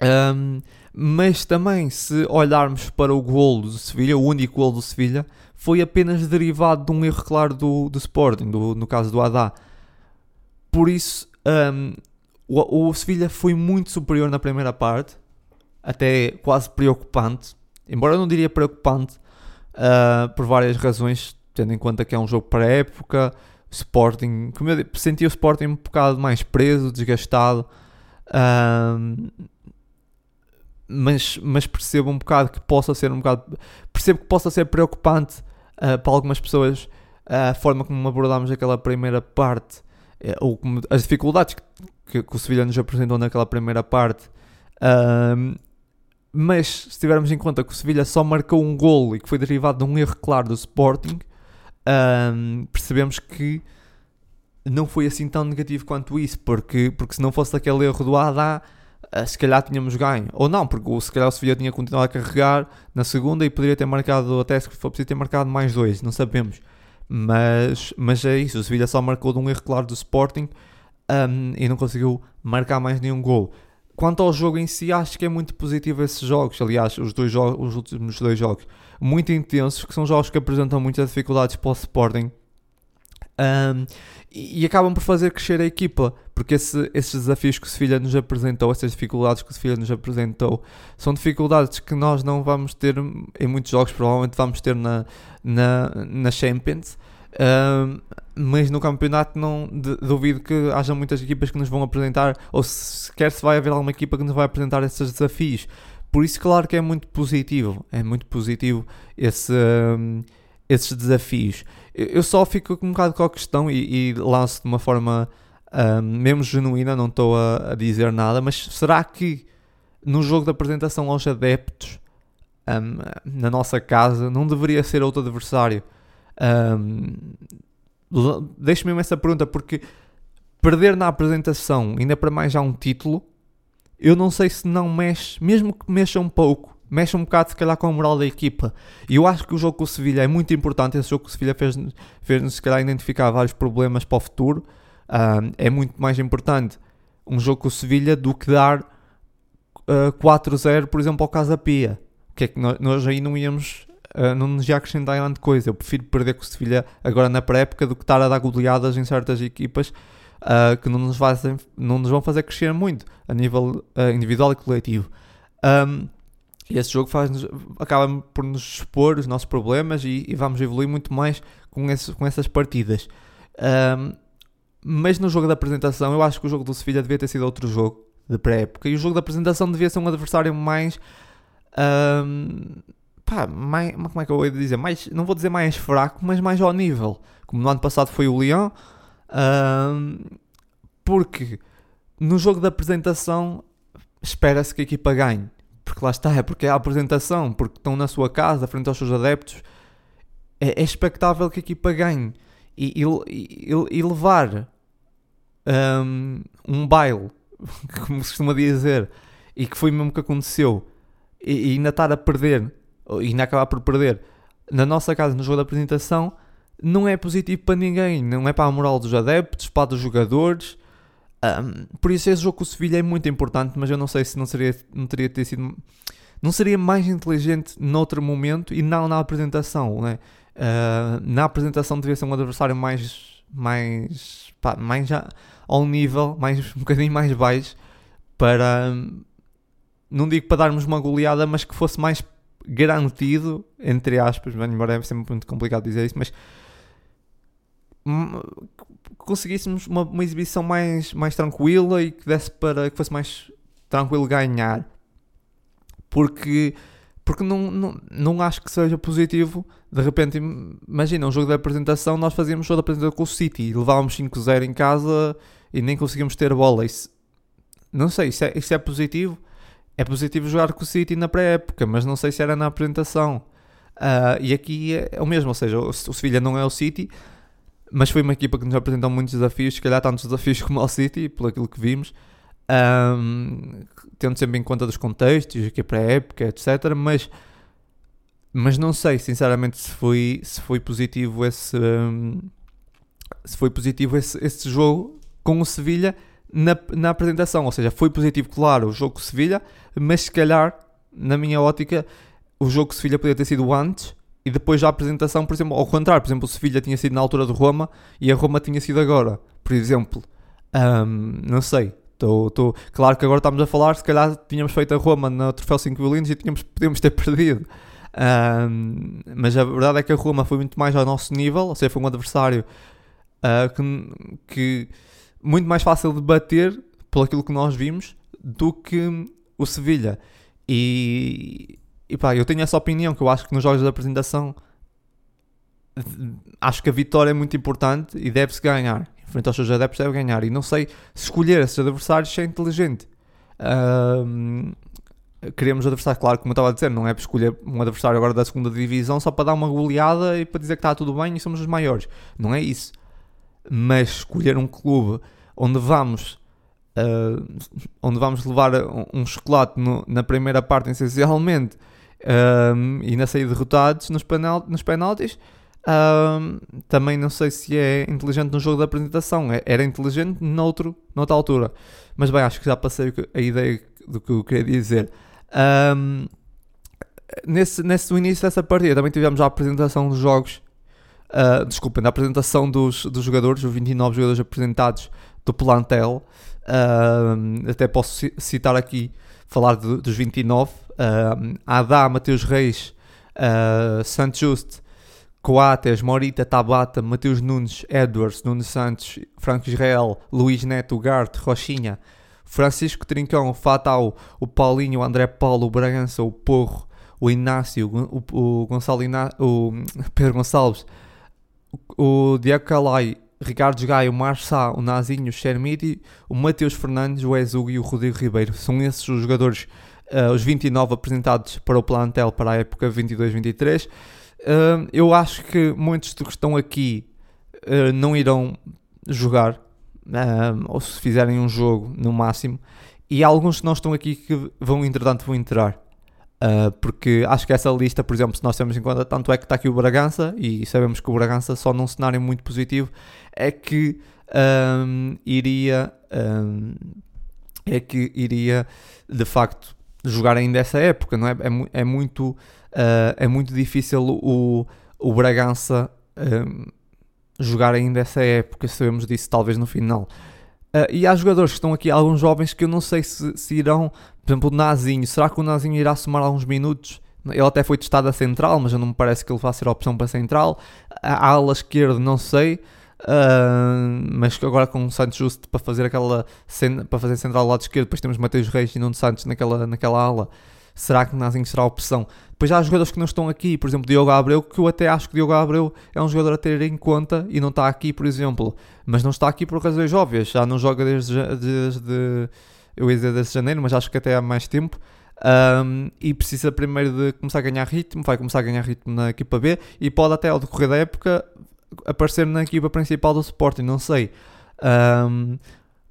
Um, mas também, se olharmos para o gol do Sevilha, o único gol do Sevilha, foi apenas derivado de um erro claro do, do Sporting, do, no caso do Haddad. Por isso, um, o, o Sevilha foi muito superior na primeira parte, até quase preocupante. Embora eu não diria preocupante, uh, por várias razões, tendo em conta que é um jogo para época, Sporting, como eu senti o Sporting um bocado mais preso, desgastado. Um, mas, mas percebo um bocado que possa ser um bocado. Percebo que possa ser preocupante uh, para algumas pessoas uh, a forma como abordámos aquela primeira parte, uh, ou como, as dificuldades que, que, que, o Sevilha nos apresentou naquela primeira parte. mas se tivermos em conta que o Sevilha só marcou um golo e que foi derivado de um erro claro do Sporting, percebemos que não foi assim tão negativo quanto isso, porque, porque se não fosse aquele erro do Haddad uh, se calhar tínhamos ganho. Ou não, porque se calhar o Sevilla tinha continuado a carregar na segunda e poderia ter marcado, até se for preciso ter marcado mais dois, não sabemos. Mas, mas é isso, o Sevilla só marcou de um erro claro do Sporting um, e não conseguiu marcar mais nenhum gol. Quanto ao jogo em si, acho que é muito positivo esses jogos. Aliás, os, dois jogos, os últimos dois jogos muito intensos, que são jogos que apresentam muitas dificuldades para o Sporting. Um, e, acabam por fazer crescer a equipa, porque esse, esses desafios que o Sevilha nos apresentou, essas dificuldades que o Sevilha nos apresentou, são dificuldades que nós não vamos ter em muitos jogos, provavelmente vamos ter na, na, na Champions. Uh, mas no campeonato não duvido que haja muitas equipas que nos vão apresentar, ou sequer se vai haver alguma equipa que nos vai apresentar esses desafios. Por isso, claro que é muito positivo, é muito positivo esse, esses desafios. Eu só fico um bocado com a questão e, e lanço de uma forma um, mesmo genuína, não estou a, a, dizer nada, mas será que no jogo de apresentação aos adeptos, um, na nossa casa, não deveria ser outro adversário? Um, Deixe-me essa pergunta, porque perder na apresentação, ainda para mais já um título, eu não sei se não mexe, mesmo que mexa um pouco, mexe um bocado se calhar com a moral da equipa. E eu acho que o jogo com o Sevilha é muito importante. Esse jogo com o Sevilha fez-nos fez se calhar identificar vários problemas para o futuro. Uh, é muito mais importante um jogo com o Sevilha do que dar uh, ah, 4-0, por exemplo, ao Casa Pia. Que é que nós, nós aí não íamos, uh, não nos ia acrescentar grande coisa. Eu prefiro perder com o Sevilha agora na pré-época do que estar a dar goleadas em certas equipas uh, que não nos, fazem, não nos vão fazer crescer muito a nível individual e coletivo. Um, e esse jogo faz acaba por nos expor os nossos problemas e, e vamos evoluir muito mais com, esse, com essas partidas. Um, mas no jogo da apresentação, eu acho que o jogo do Sevilha devia ter sido outro jogo de pré-época. E o jogo da apresentação devia ser um adversário mais. Um, pá, mais, como é que eu vou dizer? Mais, não vou dizer mais fraco, mas mais ao nível. Como no ano passado foi o. Um, porque no jogo da apresentação espera-se que a equipa ganhe. Porque lá está, é porque é a apresentação, porque estão na sua casa, frente aos seus adeptos. É, é expectável que a equipa ganhe. E, e, e, e levar um, um baile, como se costuma dizer, e que foi mesmo que aconteceu, e, e ainda estar a perder, e ainda acabar por perder, na nossa casa, no jogo da apresentação, não é positivo para ninguém. Não é para a moral dos adeptos, para dos jogadores um, por isso esse jogo com o Sevilha é muito importante, mas eu não sei se não seria, não teria ter sido, não seria mais inteligente noutro momento e não na apresentação, né? Uh, na apresentação devia ser um adversário mais, mais, pá, mais já ao nível, mais um bocadinho mais baixo para, não digo para darmos uma goleada, mas que fosse mais garantido, entre aspas, embora é sempre muito complicado dizer isso, mas conseguíssemos uma, uma, exibição mais, mais tranquila e que desse para que fosse mais tranquilo ganhar. Porque, porque não, não, não acho que seja positivo. De repente, imagina um jogo de apresentação, nós fazíamos jogo de apresentação com o City levávamos 5-0 em casa e nem conseguimos ter bola. Isso, não sei, isso é, isso é positivo. É positivo jogar com o City na pré-época, mas não sei se era na apresentação. Uh, e aqui é, é, o mesmo, ou seja, o, Sevilha não é o City, mas foi uma equipa que nos apresentou muitos desafios, se calhar tantos desafios como o City, pelo aquilo que vimos, um, tendo sempre em conta dos contextos, que é pré-época, etc. Mas, mas não sei, sinceramente, se foi, se foi positivo esse, um, se foi positivo esse, esse jogo com o Sevilha na, na apresentação. Ou seja, foi positivo, claro, o jogo com Sevilha, mas se calhar, na minha ótica, o jogo com Sevilha poderia ter sido antes e depois a apresentação, por exemplo, ao contrário, por exemplo, o Sevilha tinha sido na altura de Roma e a Roma tinha sido agora, por exemplo. Um, não sei. Tô, tô, claro que agora estamos a falar, se calhar tínhamos feito a Roma no Troféu 5 violinos e tínhamos, podíamos ter perdido. Um, mas a verdade é que a Roma foi muito mais ao nosso nível, ou seja, foi um adversário uh, que, que muito mais fácil de bater pelo aquilo que nós vimos do que o Sevilha. E, e pá, eu tenho essa opinião que eu acho que nos jogos de apresentação acho que a vitória é muito importante e deve-se ganhar. Em frente aos seus adeptos deve ganhar. E não sei se escolher esses adversários é inteligente. Um, queremos adversário, claro, como eu estava a dizer, não é para escolher um adversário agora da segunda divisão só para dar uma goleada e para dizer que está tudo bem e somos os maiores. Não é isso. Mas escolher um clube onde vamos uh, onde vamos levar um, chocolate no, na primeira parte essencialmente um, e na saída derrotados nos, penal, nos penaltis. Um, também não sei se é inteligente no jogo da apresentação é, era inteligente noutro, noutra altura. Mas bem, acho que já passei a ideia do que eu queria dizer. Um, nesse, nesse no início dessa partida também tivemos a apresentação dos jogos uh, desculpem, da apresentação dos, dos jogadores, os 29 jogadores apresentados do plantel. Até posso citar aqui, falar de, dos 29. Uh, Adá, Mateus Reis, uh, Santos Just, Coates, Morita, Tabata, Mateus Nunes, Edwards, Nunes Santos, Franco Israel, Luís Neto, Garte, Rochinha, Francisco Trincão, Fatal, o Paulinho, o André Paulo, o Bragança, o Porro, o Inácio, o, o Gonçalo Iná, o Pedro Gonçalves, o Diego Calai, Ricardo Gaio, o Marçá, o Nazinho, o Xermiti, o Mateus Fernandes, o Ezug e o Rodrigo Ribeiro. São esses os jogadores, uh, os 29 apresentados para o plantel para a época 22-23. Uh, eh, eu acho que muitos dos que estão aqui uh, não irão jogar, ou se fizerem um jogo no máximo, e alguns que não estão aqui que vão, entretanto, vão entrar. Uh, porque acho que essa lista, por exemplo, se nós temos em conta, tanto é que está aqui o Bragança, e sabemos que o Bragança, só num cenário muito positivo, é que um, iria. Um, é que iria de facto jogar ainda essa época, não é? É, é muito, uh, é muito difícil o, o Bragança um, jogar ainda essa época, sabemos disso talvez no final. Uh, e há jogadores que estão aqui, alguns jovens que eu não sei se, se irão, por exemplo, o Nazinho. Será que o Nazinho irá somar alguns minutos? Ele até foi testado a central, mas não me parece que ele vá ser a opção para central. A ala esquerda, não sei. Uh, mas agora com o Santos Justo para fazer aquela para fazer central ao lado esquerdo, depois temos Mateus Reis e Nuno Santos naquela, naquela ala. Será que Nazinho será a opção? Depois há jogadores que não estão aqui, por exemplo, Diogo Abreu, que eu até acho que Diogo Abreu é um jogador a ter em conta e não está aqui, por exemplo. Mas não está aqui por razões óbvias, já não joga desde, desde eu ia dizer desde janeiro, mas acho que até há mais tempo. Um, e precisa primeiro de começar a ganhar ritmo, vai começar a ganhar ritmo na equipa B e pode até ao decorrer da época aparecer na equipa principal do Sporting, não sei. Um,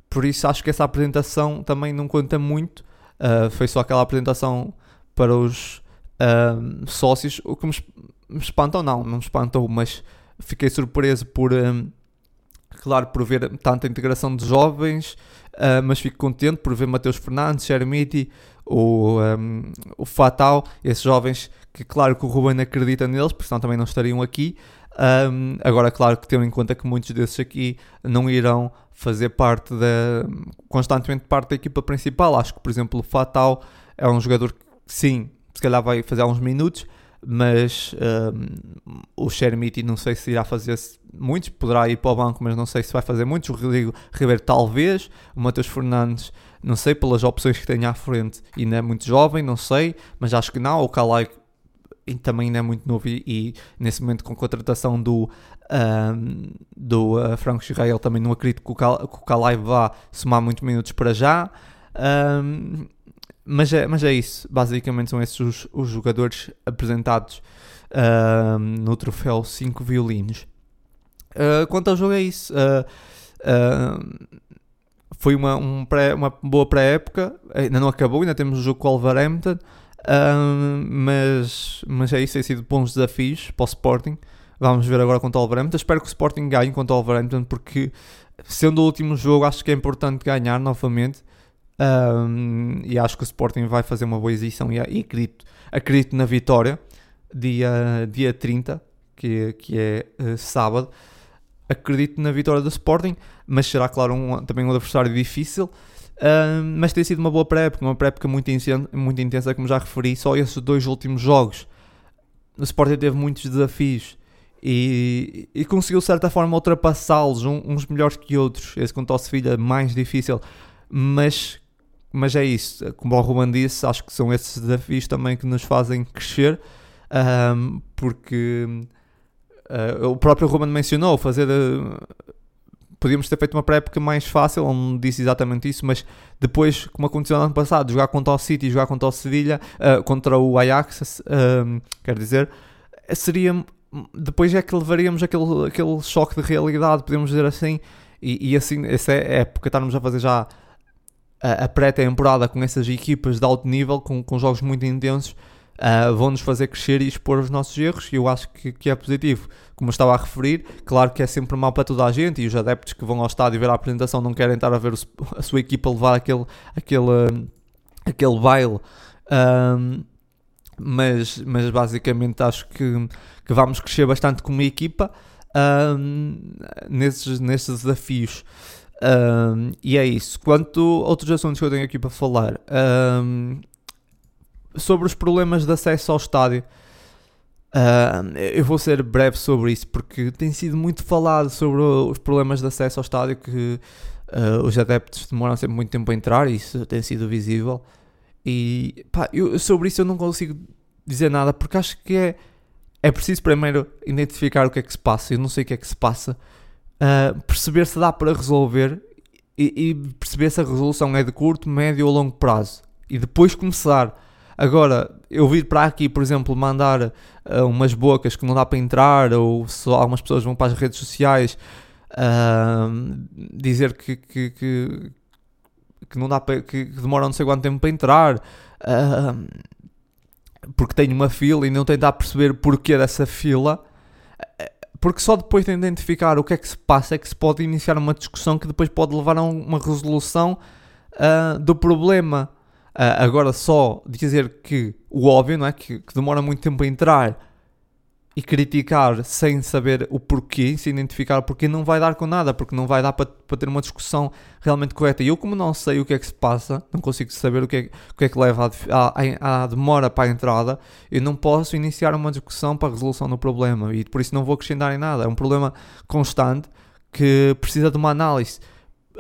por isso acho que essa apresentação também não conta muito. Uh, foi só aquela apresentação para os uh, sócios, o que me, me espantou, não, não me espantou, mas fiquei surpreso por, um, claro, por ver tanta integração de jovens, uh, mas fico contente por ver Mateus Fernandes, Jeremiti, o, um, o Fatal, esses jovens que, claro, que o Ruben acredita neles, porque senão também não estariam aqui. Um, agora, claro que tendo em conta que muitos desses aqui não irão fazer parte da constantemente parte da equipa principal. Acho que, por exemplo, o Fatal é um jogador que sim, se calhar vai fazer alguns minutos, mas um, o Shermiti não sei se irá fazer muitos, poderá ir para o banco, mas não sei se vai fazer muitos. O Rodrigo Ribeiro talvez, o Matheus Fernandes não sei, pelas opções que tem à frente, ainda é muito jovem, não sei, mas acho que não. O Calai também ainda é muito novo e, e, nesse momento com a contratação do, um, do uh, Franco Israel também não acredito que o, Cal, que o Calai vá somar muitos minutos para já. Um, mas, é, mas é isso, basicamente são esses os, os jogadores apresentados uh, no troféu 5 violinos. Uh, quanto ao jogo é isso. foi uma, um pré, uma boa pré-época, ainda não acabou, ainda temos o jogo com o Wolverhampton, mas, mas é isso, tem sido bons desafios para o Sporting. Vamos ver agora contra o Wolverhampton. Espero que o Sporting ganhe contra o Wolverhampton, porque sendo o último jogo, acho que é importante ganhar novamente. Um, e acho que o Sporting vai fazer uma boa exibição e, e acredito, acredito na vitória dia, dia 30, que, que é uh, sábado. Acredito na vitória do Sporting, mas será, claro, um, também um adversário difícil. mas tem sido uma boa pré-época, uma pré-época muito, intensa, muito intensa, como já referi. Só esses dois últimos jogos, o Sporting teve muitos desafios e, e conseguiu de certa forma ultrapassá-los, uns melhores que outros. Esse contra o Sevilha mais difícil, mas, mas é isso. Como o Ruben disse, acho que são esses desafios também que nos fazem crescer, um, porque uh, o próprio Ruben mencionou fazer. Uh, podíamos ter feito uma pré-época mais fácil, ele não disse exatamente isso, mas depois, como aconteceu no ano passado, jogar contra o City, jogar contra o Sevilha, uh, contra o Ajax, uh, quer dizer, seria depois é que levaríamos aquele, aquele choque de realidade, podemos dizer assim, e, e assim, essa é época, estarmos a fazer já a, pré-temporada com essas equipas de alto nível, com, com jogos muito intensos, uh, vão-nos fazer crescer e expor os nossos erros, e eu acho que, que é positivo. Como eu estava a referir, claro que é sempre mal para toda a gente, e os adeptos que vão ao estádio ver a apresentação não querem estar a ver o, a sua equipa levar aquele, aquele, aquele baile. Um, mas, mas basicamente acho que, que vamos crescer bastante como equipa um, nesses, nesses desafios. Um, e é isso. Quanto outros assuntos que eu tenho aqui para falar, um, sobre os problemas de acesso ao estádio, uh, eu vou ser breve sobre isso porque tem sido muito falado sobre os problemas de acesso ao estádio que uh, os adeptos demoram sempre muito tempo a entrar, e isso tem sido visível. E pá, eu, sobre isso eu não consigo dizer nada porque acho que é, é preciso primeiro identificar o que é que se passa. Eu não sei o que é que se passa, uh, perceber se dá para resolver e, e, perceber se a resolução é de curto, médio ou longo prazo e depois começar. Agora, eu vir para aqui, por exemplo, mandar uh, umas bocas que não dá para entrar, ou só algumas pessoas vão para as redes sociais uh, dizer que, que, que que não dá para, que, demoram não sei quanto tempo para entrar, uh, porque tem uma fila e não tentar perceber porquê dessa fila, porque só depois de identificar o que é que se passa é que se pode iniciar uma discussão que depois pode levar a uma resolução uh, do problema. Uh, agora só dizer que o óbvio, não é? Que, que demora muito tempo a entrar e criticar sem saber o porquê, sem identificar o porquê, não vai dar com nada, porque não vai dar para, para ter uma discussão realmente correta. E eu, como não sei o que é que se passa, não consigo saber o que é, o que, é que leva à, demora para a entrada, eu não posso iniciar uma discussão para a resolução do problema e por isso não vou acrescentar em nada. É um problema constante que precisa de uma análise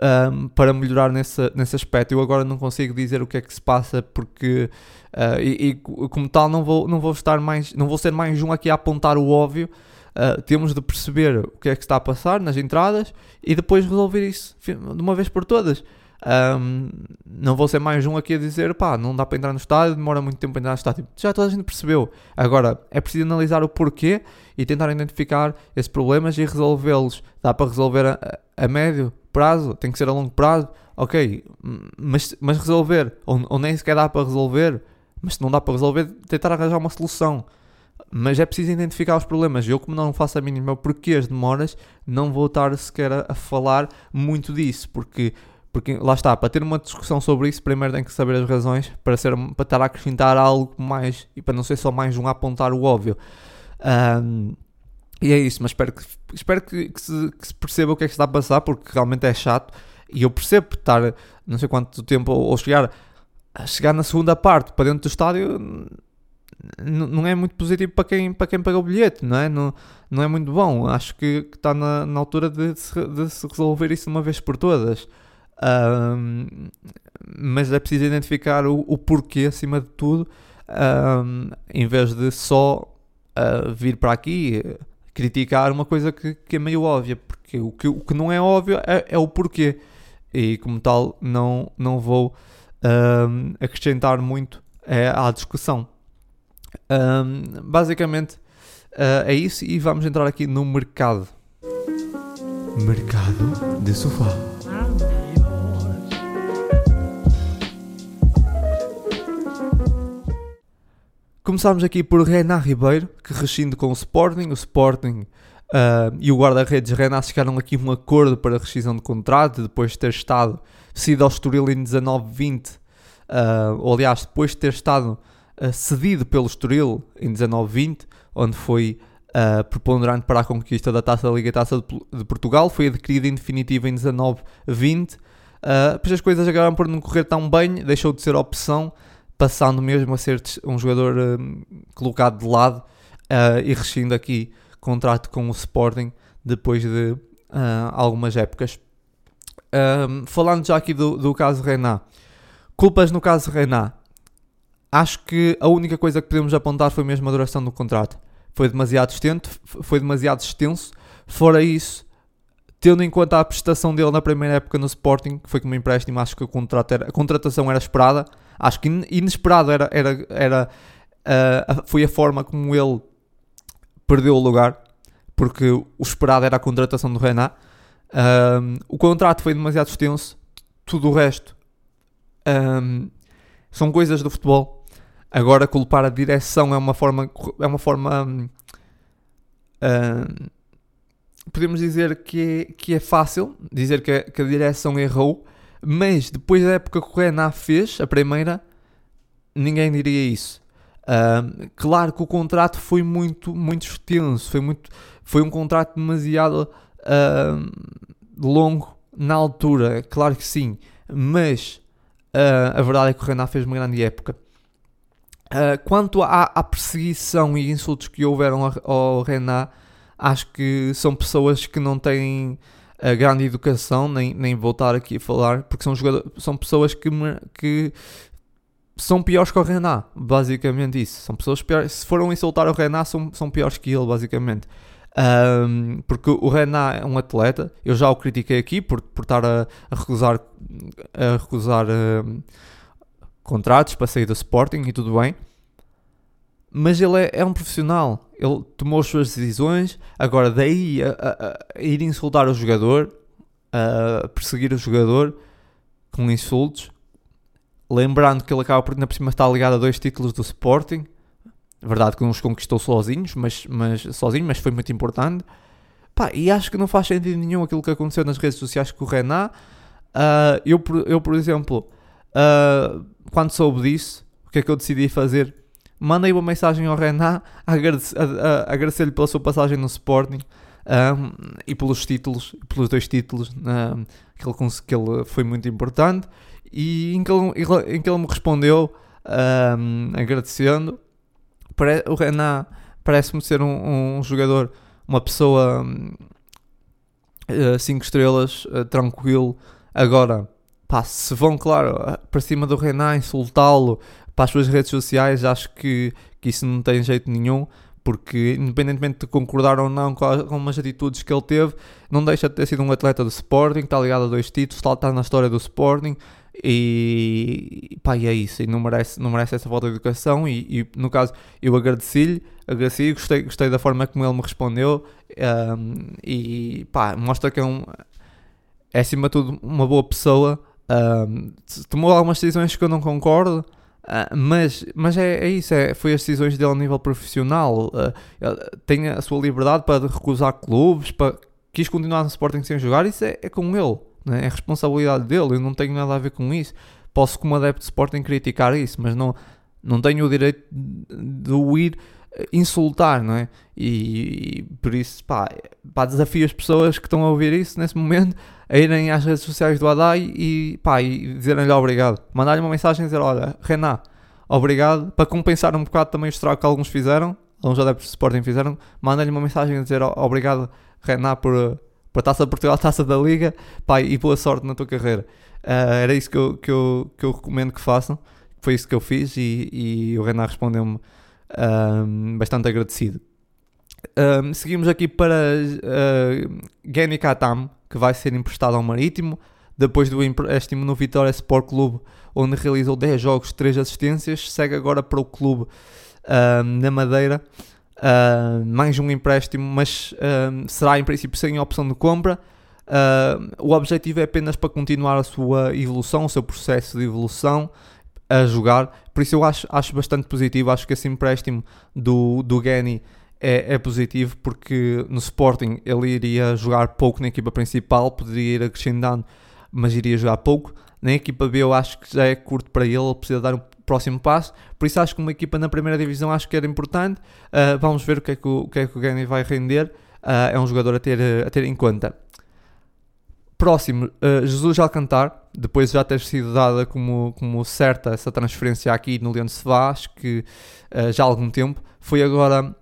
um, para melhorar nesse, nesse aspecto. Eu agora não consigo dizer o que é que se passa porque uh, e, e, como tal não vou, não vou estar mais, não vou ser mais um aqui a apontar o óbvio. Uh, temos de perceber o que é que está a passar nas entradas e depois resolver isso de uma vez por todas. Um, não vou ser mais um aqui a dizer pá, não dá para entrar no estádio, demora muito tempo para entrar no estádio. Já toda a gente percebeu. Agora é preciso analisar o porquê e tentar identificar esses problemas e resolvê-los. Dá para resolver a, a médio prazo, tem que ser a longo prazo, ok, mas, mas resolver, ou, ou nem sequer dá para resolver, mas se não dá para resolver, tentar arranjar uma solução. Mas é preciso identificar os problemas. Eu, como não faço a mínima porquê as demoras, não vou estar sequer a, a falar muito disso, porque porque lá está, para ter uma discussão sobre isso, primeiro tem que saber as razões para, ser, para estar a acrescentar algo mais e para não ser só mais um a apontar o óbvio. Um, e é isso, mas espero que, espero que, que, se, que, se, perceba o que é que está a passar, porque realmente é chato. E eu percebo estar não sei quanto tempo ou chegar, chegar na segunda parte para dentro do estádio não é muito positivo para quem, para quem paga o bilhete, não é? Não, não é muito bom. Acho que, que está na, na altura de se, de se resolver isso de uma vez por todas. Um, mas é preciso identificar o, o porquê acima de tudo, um, em vez de só uh, vir para aqui criticar uma coisa que, que é meio óbvia, porque o que, o que não é óbvio é, é o porquê. E como tal, não, não vou um, acrescentar muito é, à discussão. Um, basicamente uh, é isso e vamos entrar aqui no mercado. Mercado de sofá. Começámos aqui por Renan Ribeiro, que rescinde com o Sporting. O Sporting uh, e o guarda-redes Renan chegaram aqui um acordo para a rescisão de contrato, depois de ter estado cedido ao Estoril em 19-20, uh, ou aliás, depois de ter estado uh, cedido pelo Estoril em 19-20, onde foi uh, preponderante para a conquista da Taça da Liga e Taça de, de, Portugal, foi adquirido em definitivo em 19-20. Uh, depois as coisas acabaram por não correr tão bem, deixou de ser opção passando mesmo a ser um jogador uh, colocado de lado uh, e rescindo aqui contrato com o Sporting depois de uh, algumas épocas. falando já aqui do, do caso Renan, culpas no caso Renan. Acho que a única coisa que podemos apontar foi mesmo a duração do contrato. Foi demasiado extenso, foi demasiado extenso. Fora isso, tendo em conta a prestação dele na primeira época no Sporting, que foi como empréstimo, acho que era, a contratação era esperada. Acho que inesperado era, era, era uh, foi a forma como ele perdeu o lugar, porque o esperado era a contratação do Renan. Um, o contrato foi demasiado extenso, tudo o resto um, são coisas do futebol. Agora culpar a direção é uma forma é uma forma um, podemos dizer que é, que é fácil dizer que a, que a direção errou, mas depois da época que o Renan fez, a primeira, ninguém diria isso. Uh, claro que o contrato foi muito, muito extenso, foi, muito, foi um contrato demasiado uh, longo na altura, claro que sim, mas uh, a verdade é que o Renan fez uma grande época. quanto à, à, perseguição e insultos que houveram ao, ao Renan, acho que são pessoas que não têm a grande educação, nem, nem voltar aqui a falar, porque são, jogadores, são pessoas que, que são piores que o Renan, basicamente isso. São pessoas piores, se foram insultar o Renan, são, são piores que ele, basicamente. Um, porque o Renan é um atleta, eu já o critiquei aqui por, por estar a, a recusar, a recusar um, contratos para sair do Sporting e tudo bem mas ele é, é, um profissional, ele tomou as suas decisões, agora daí a, a, a ir insultar o jogador, a perseguir o jogador com insultos, lembrando que ele acaba por, na por cima, estar ligado a dois títulos do Sporting, verdade que não os conquistou sozinhos, mas, mas, sozinho, mas foi muito importante, Pá, e acho que não faz sentido nenhum aquilo que aconteceu nas redes sociais com o Renan, uh, eu, eu, por exemplo, uh, quando soube disso, o que é que eu decidi fazer? Mandei uma mensagem ao Renan a agradecer-lhe pela sua passagem no Sporting um, e pelos títulos, pelos dois títulos um, que, ele, que ele foi muito importante e em que ele, em que ele me respondeu um, agradecendo. O Renan parece-me ser um, um, jogador, uma pessoa 5 uh, estrelas, uh, tranquilo. Agora, pá, se vão, claro, para cima do Renan, insultá-lo, para as suas redes sociais, acho que, que isso não tem jeito nenhum, porque independentemente de concordar ou não com algumas atitudes que ele teve, não deixa de ter sido um atleta do Sporting, está ligado a dois títulos, está, está na história do Sporting e pá, e é isso, e não merece, não merece essa falta de educação e, e no caso eu agradeci-lhe, agradeci, gostei, gostei da forma como ele me respondeu um, e pá, mostra que é um é acima de tudo uma boa pessoa um, tomou algumas decisões que eu não concordo Uh, mas mas é, é isso, é, foi as decisões dele a nível profissional. Uh, tem a sua liberdade para recusar clubes, para, quis continuar no Sporting sem jogar, isso é, é com ele, né? é responsabilidade dele. Eu não tenho nada a ver com isso. Posso, como adepto de Sporting, criticar isso, mas não, não tenho o direito de o ir insultar, não é? E, e, por isso, pá, pá, desafio as pessoas que estão a ouvir isso nesse momento a irem às redes sociais do Adai e, pá, e dizerem-lhe obrigado. Mandar-lhe uma mensagem e dizer: Olha, Renan, obrigado, para compensar um bocado também o estrago que alguns fizeram, alguns adeptos de Sporting fizeram, mandar-lhe uma mensagem a dizer: Obrigado, Renan, por, por a taça de Portugal, a taça da Liga, pá, e boa sorte na tua carreira. Uh, era isso que eu, que, eu, que eu recomendo que façam. Foi isso que eu fiz e, e o Renan respondeu-me um, bastante agradecido. Um, seguimos aqui para uh, Geni Katam, que vai ser emprestado ao Marítimo. depois do empréstimo no Vitória Sport Clube, onde realizou 10 jogos, 3 assistências, segue agora para o clube uh, na Madeira, uh, mais um empréstimo, mas uh, será em princípio sem opção de compra. o objetivo é apenas para continuar a sua evolução, o seu processo de evolução a jogar, por isso eu acho, acho bastante positivo, acho que esse empréstimo do, do Gani é, é, positivo porque no Sporting ele iria jogar pouco na equipa principal, poderia ir acrescentando, mas iria jogar pouco. Na equipa B eu acho que já é curto para ele, ele precisa dar um próximo passo, por isso acho que uma equipa na primeira divisão acho que era importante. Uh, vamos ver o que é que o, o, que é que o Gani vai render. Uh, é um jogador a ter, a ter em conta. Próximo, uh, Jesus Alcantar, depois de já ter sido dada como, como certa essa transferência aqui no Leão de Sevá, que já há algum tempo, foi agora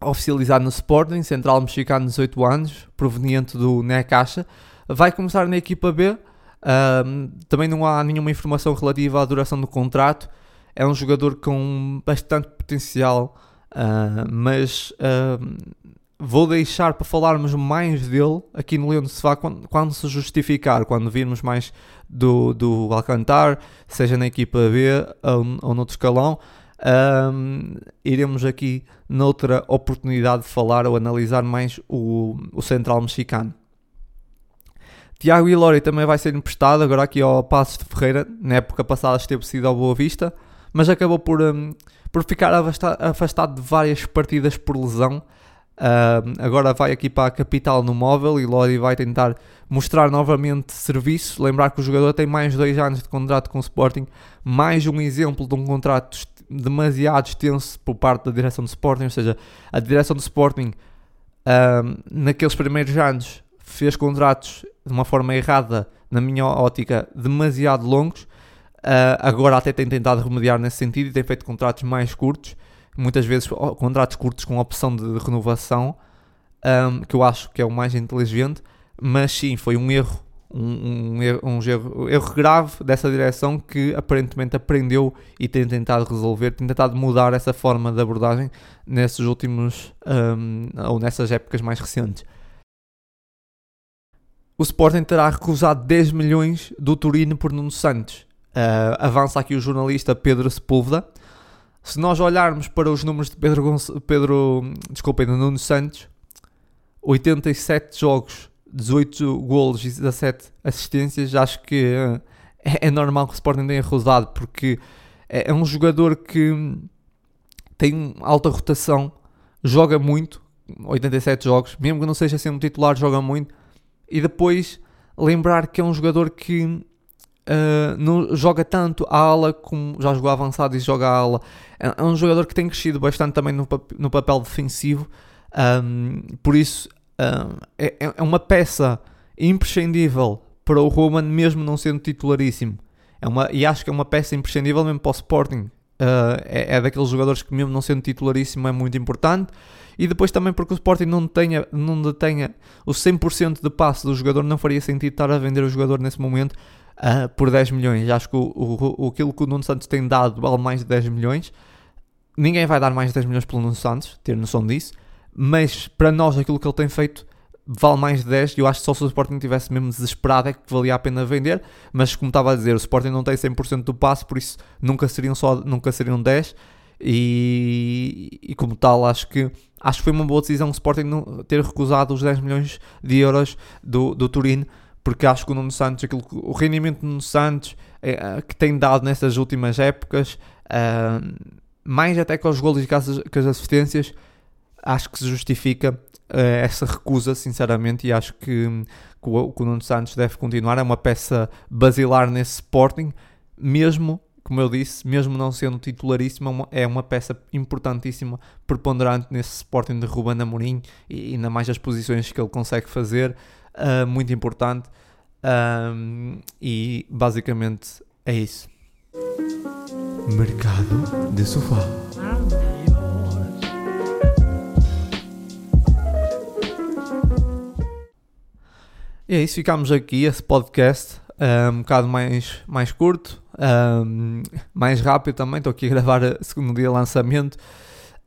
oficializado no Sporting, central mexicano de 18 anos, proveniente do Necaxa, vai começar na equipa B. também não há nenhuma informação relativa à duração do contrato. É um jogador com bastante potencial, uh, mas uh, vou deixar para falarmos mais dele aqui no Leão de Sefá quando, quando, se justificar, quando virmos mais do, do Alcantar, seja na equipa B ou, ou noutro escalão. Um, iremos aqui noutra oportunidade de falar ou analisar mais o, o central mexicano. Tiago Ilori também vai ser emprestado agora aqui ao Passos de Ferreira. Na época passada esteve sido ao Boa Vista, mas acabou por, um, por ficar afastado de várias partidas por lesão. Agora vai aqui para a capital no móvel e Lodi vai tentar mostrar novamente serviço. Lembrar que o jogador tem mais dois anos de contrato com o Sporting, mais um exemplo de um contrato demasiado extenso por parte da direção do Sporting, ou seja, a direção do Sporting um, naqueles primeiros anos fez contratos de uma forma errada, na minha ótica, demasiado longos. Uh, agora até tem tentado remediar nesse sentido e tem feito contratos mais curtos, muitas vezes contratos curtos com opção de renovação, um, que eu acho que é o mais inteligente, mas sim, foi um erro um, um, erro, um erro, grave dessa direção que aparentemente aprendeu e tem tentado resolver, tem tentado mudar essa forma de abordagem nesses últimos um, ou nessas épocas mais recentes. O Sporting terá recusado 10 milhões do Turino por Nuno Santos. Uh, avança aqui o jornalista Pedro Sepúlveda. Se nós olharmos para os números de Pedro, Pedro desculpem, de Nuno Santos, 87 jogos 18 golos e 17 assistências, acho que uh, é, é, normal que o Sporting tenha rodado, porque é, é, um jogador que tem alta rotação, joga muito, 87 jogos, mesmo que não seja sendo titular, joga muito, e depois lembrar que é um jogador que uh, não joga tanto a ala como já jogou avançado e joga a ala. É, é um jogador que tem crescido bastante também no, no papel defensivo, um, por isso é, é uma peça imprescindível para o Roman, mesmo não sendo titularíssimo. É uma, e acho que é uma peça imprescindível mesmo para o Sporting. Uh, é, é, daqueles jogadores que, mesmo não sendo titularíssimo, é muito importante. E depois também porque o Sporting não, tenha, não detenha o 100% de passe do jogador, não faria sentido estar a vender o jogador nesse momento uh, por 10 milhões. Acho que o, o, aquilo que o Nuno Santos tem dado vale mais de 10 milhões. Ninguém vai dar mais de 10 milhões pelo Nuno Santos, ter noção disso mas para nós aquilo que ele tem feito vale mais de 10 e eu acho que só se o Sporting tivesse mesmo desesperado é que valia a pena vender, mas como estava a dizer, o Sporting não tem 100% do passe, por isso nunca seriam só nunca seriam 10 e, e como tal acho que acho que foi uma boa decisão o Sporting ter recusado os 10 milhões de euros do, do Turino porque acho que o Nuno Santos, aquilo, o rendimento do Nuno Santos é, que tem dado nessas últimas épocas, uh, mais até com os golos e com as assistências, acho que se justifica uh, essa recusa, sinceramente, e acho que, que, o, que o Nuno Santos deve continuar. É uma peça basilar nesse Sporting, mesmo, como eu disse, mesmo não sendo titularíssima, é uma peça importantíssima, preponderante nesse Sporting de Ruben Amorim e ainda mais as posições que ele consegue fazer, uh, muito importante. Um, e basicamente é isso. Mercado de sofá. E é isso, ficamos aqui. Esse podcast é um bocado mais, mais curto, um, mais rápido também. Estou aqui a gravar o segundo dia de lançamento.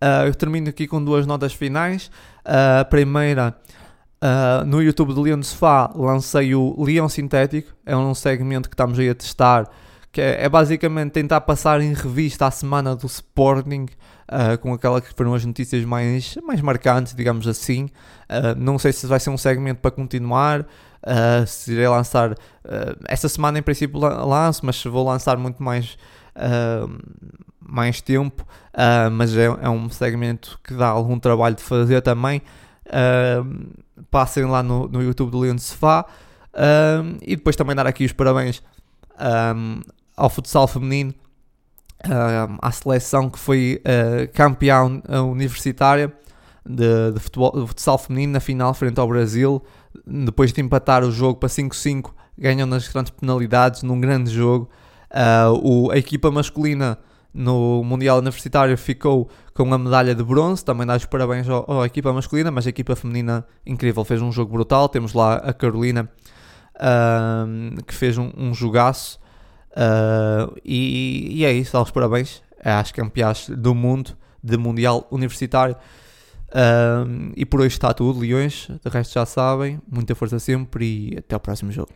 Uh, termino aqui com duas notas finais. Uh, a primeira Uh, no YouTube do Leão de Sofá lancei o Leão Sintético, é um segmento que estamos aí a testar, que é, é basicamente tentar passar em revista a semana do Sporting, com aquelas que foram as notícias mais, mais marcantes, digamos assim. Não sei se vai ser um segmento para continuar, se irei lançar, essa semana em princípio lanço, mas vou lançar muito mais mais tempo, uh, mas é, é, um segmento que dá algum trabalho de fazer também. Uh, passem lá no, no YouTube do Leão de Sofá uh, e depois também dar aqui os parabéns ao futsal feminino, à seleção que foi campeão universitária de, de, futebol, de futsal feminino na final frente ao Brasil. Depois de empatar o jogo para 5-5, ganham nas grandes penalidades num grande jogo. o, a equipa masculina no Mundial Universitário ficou com a medalha de bronze, também dá os parabéns à equipa masculina, mas a equipa feminina incrível, fez um jogo brutal, temos lá a Carolina uh, que fez um, um jogaço. Uh, e, e, é isso, dá os parabéns às campeãs do mundo de Mundial Universitário uh, e por hoje está tudo, Leões, de resto já sabem, muita força sempre e até ao próximo jogo.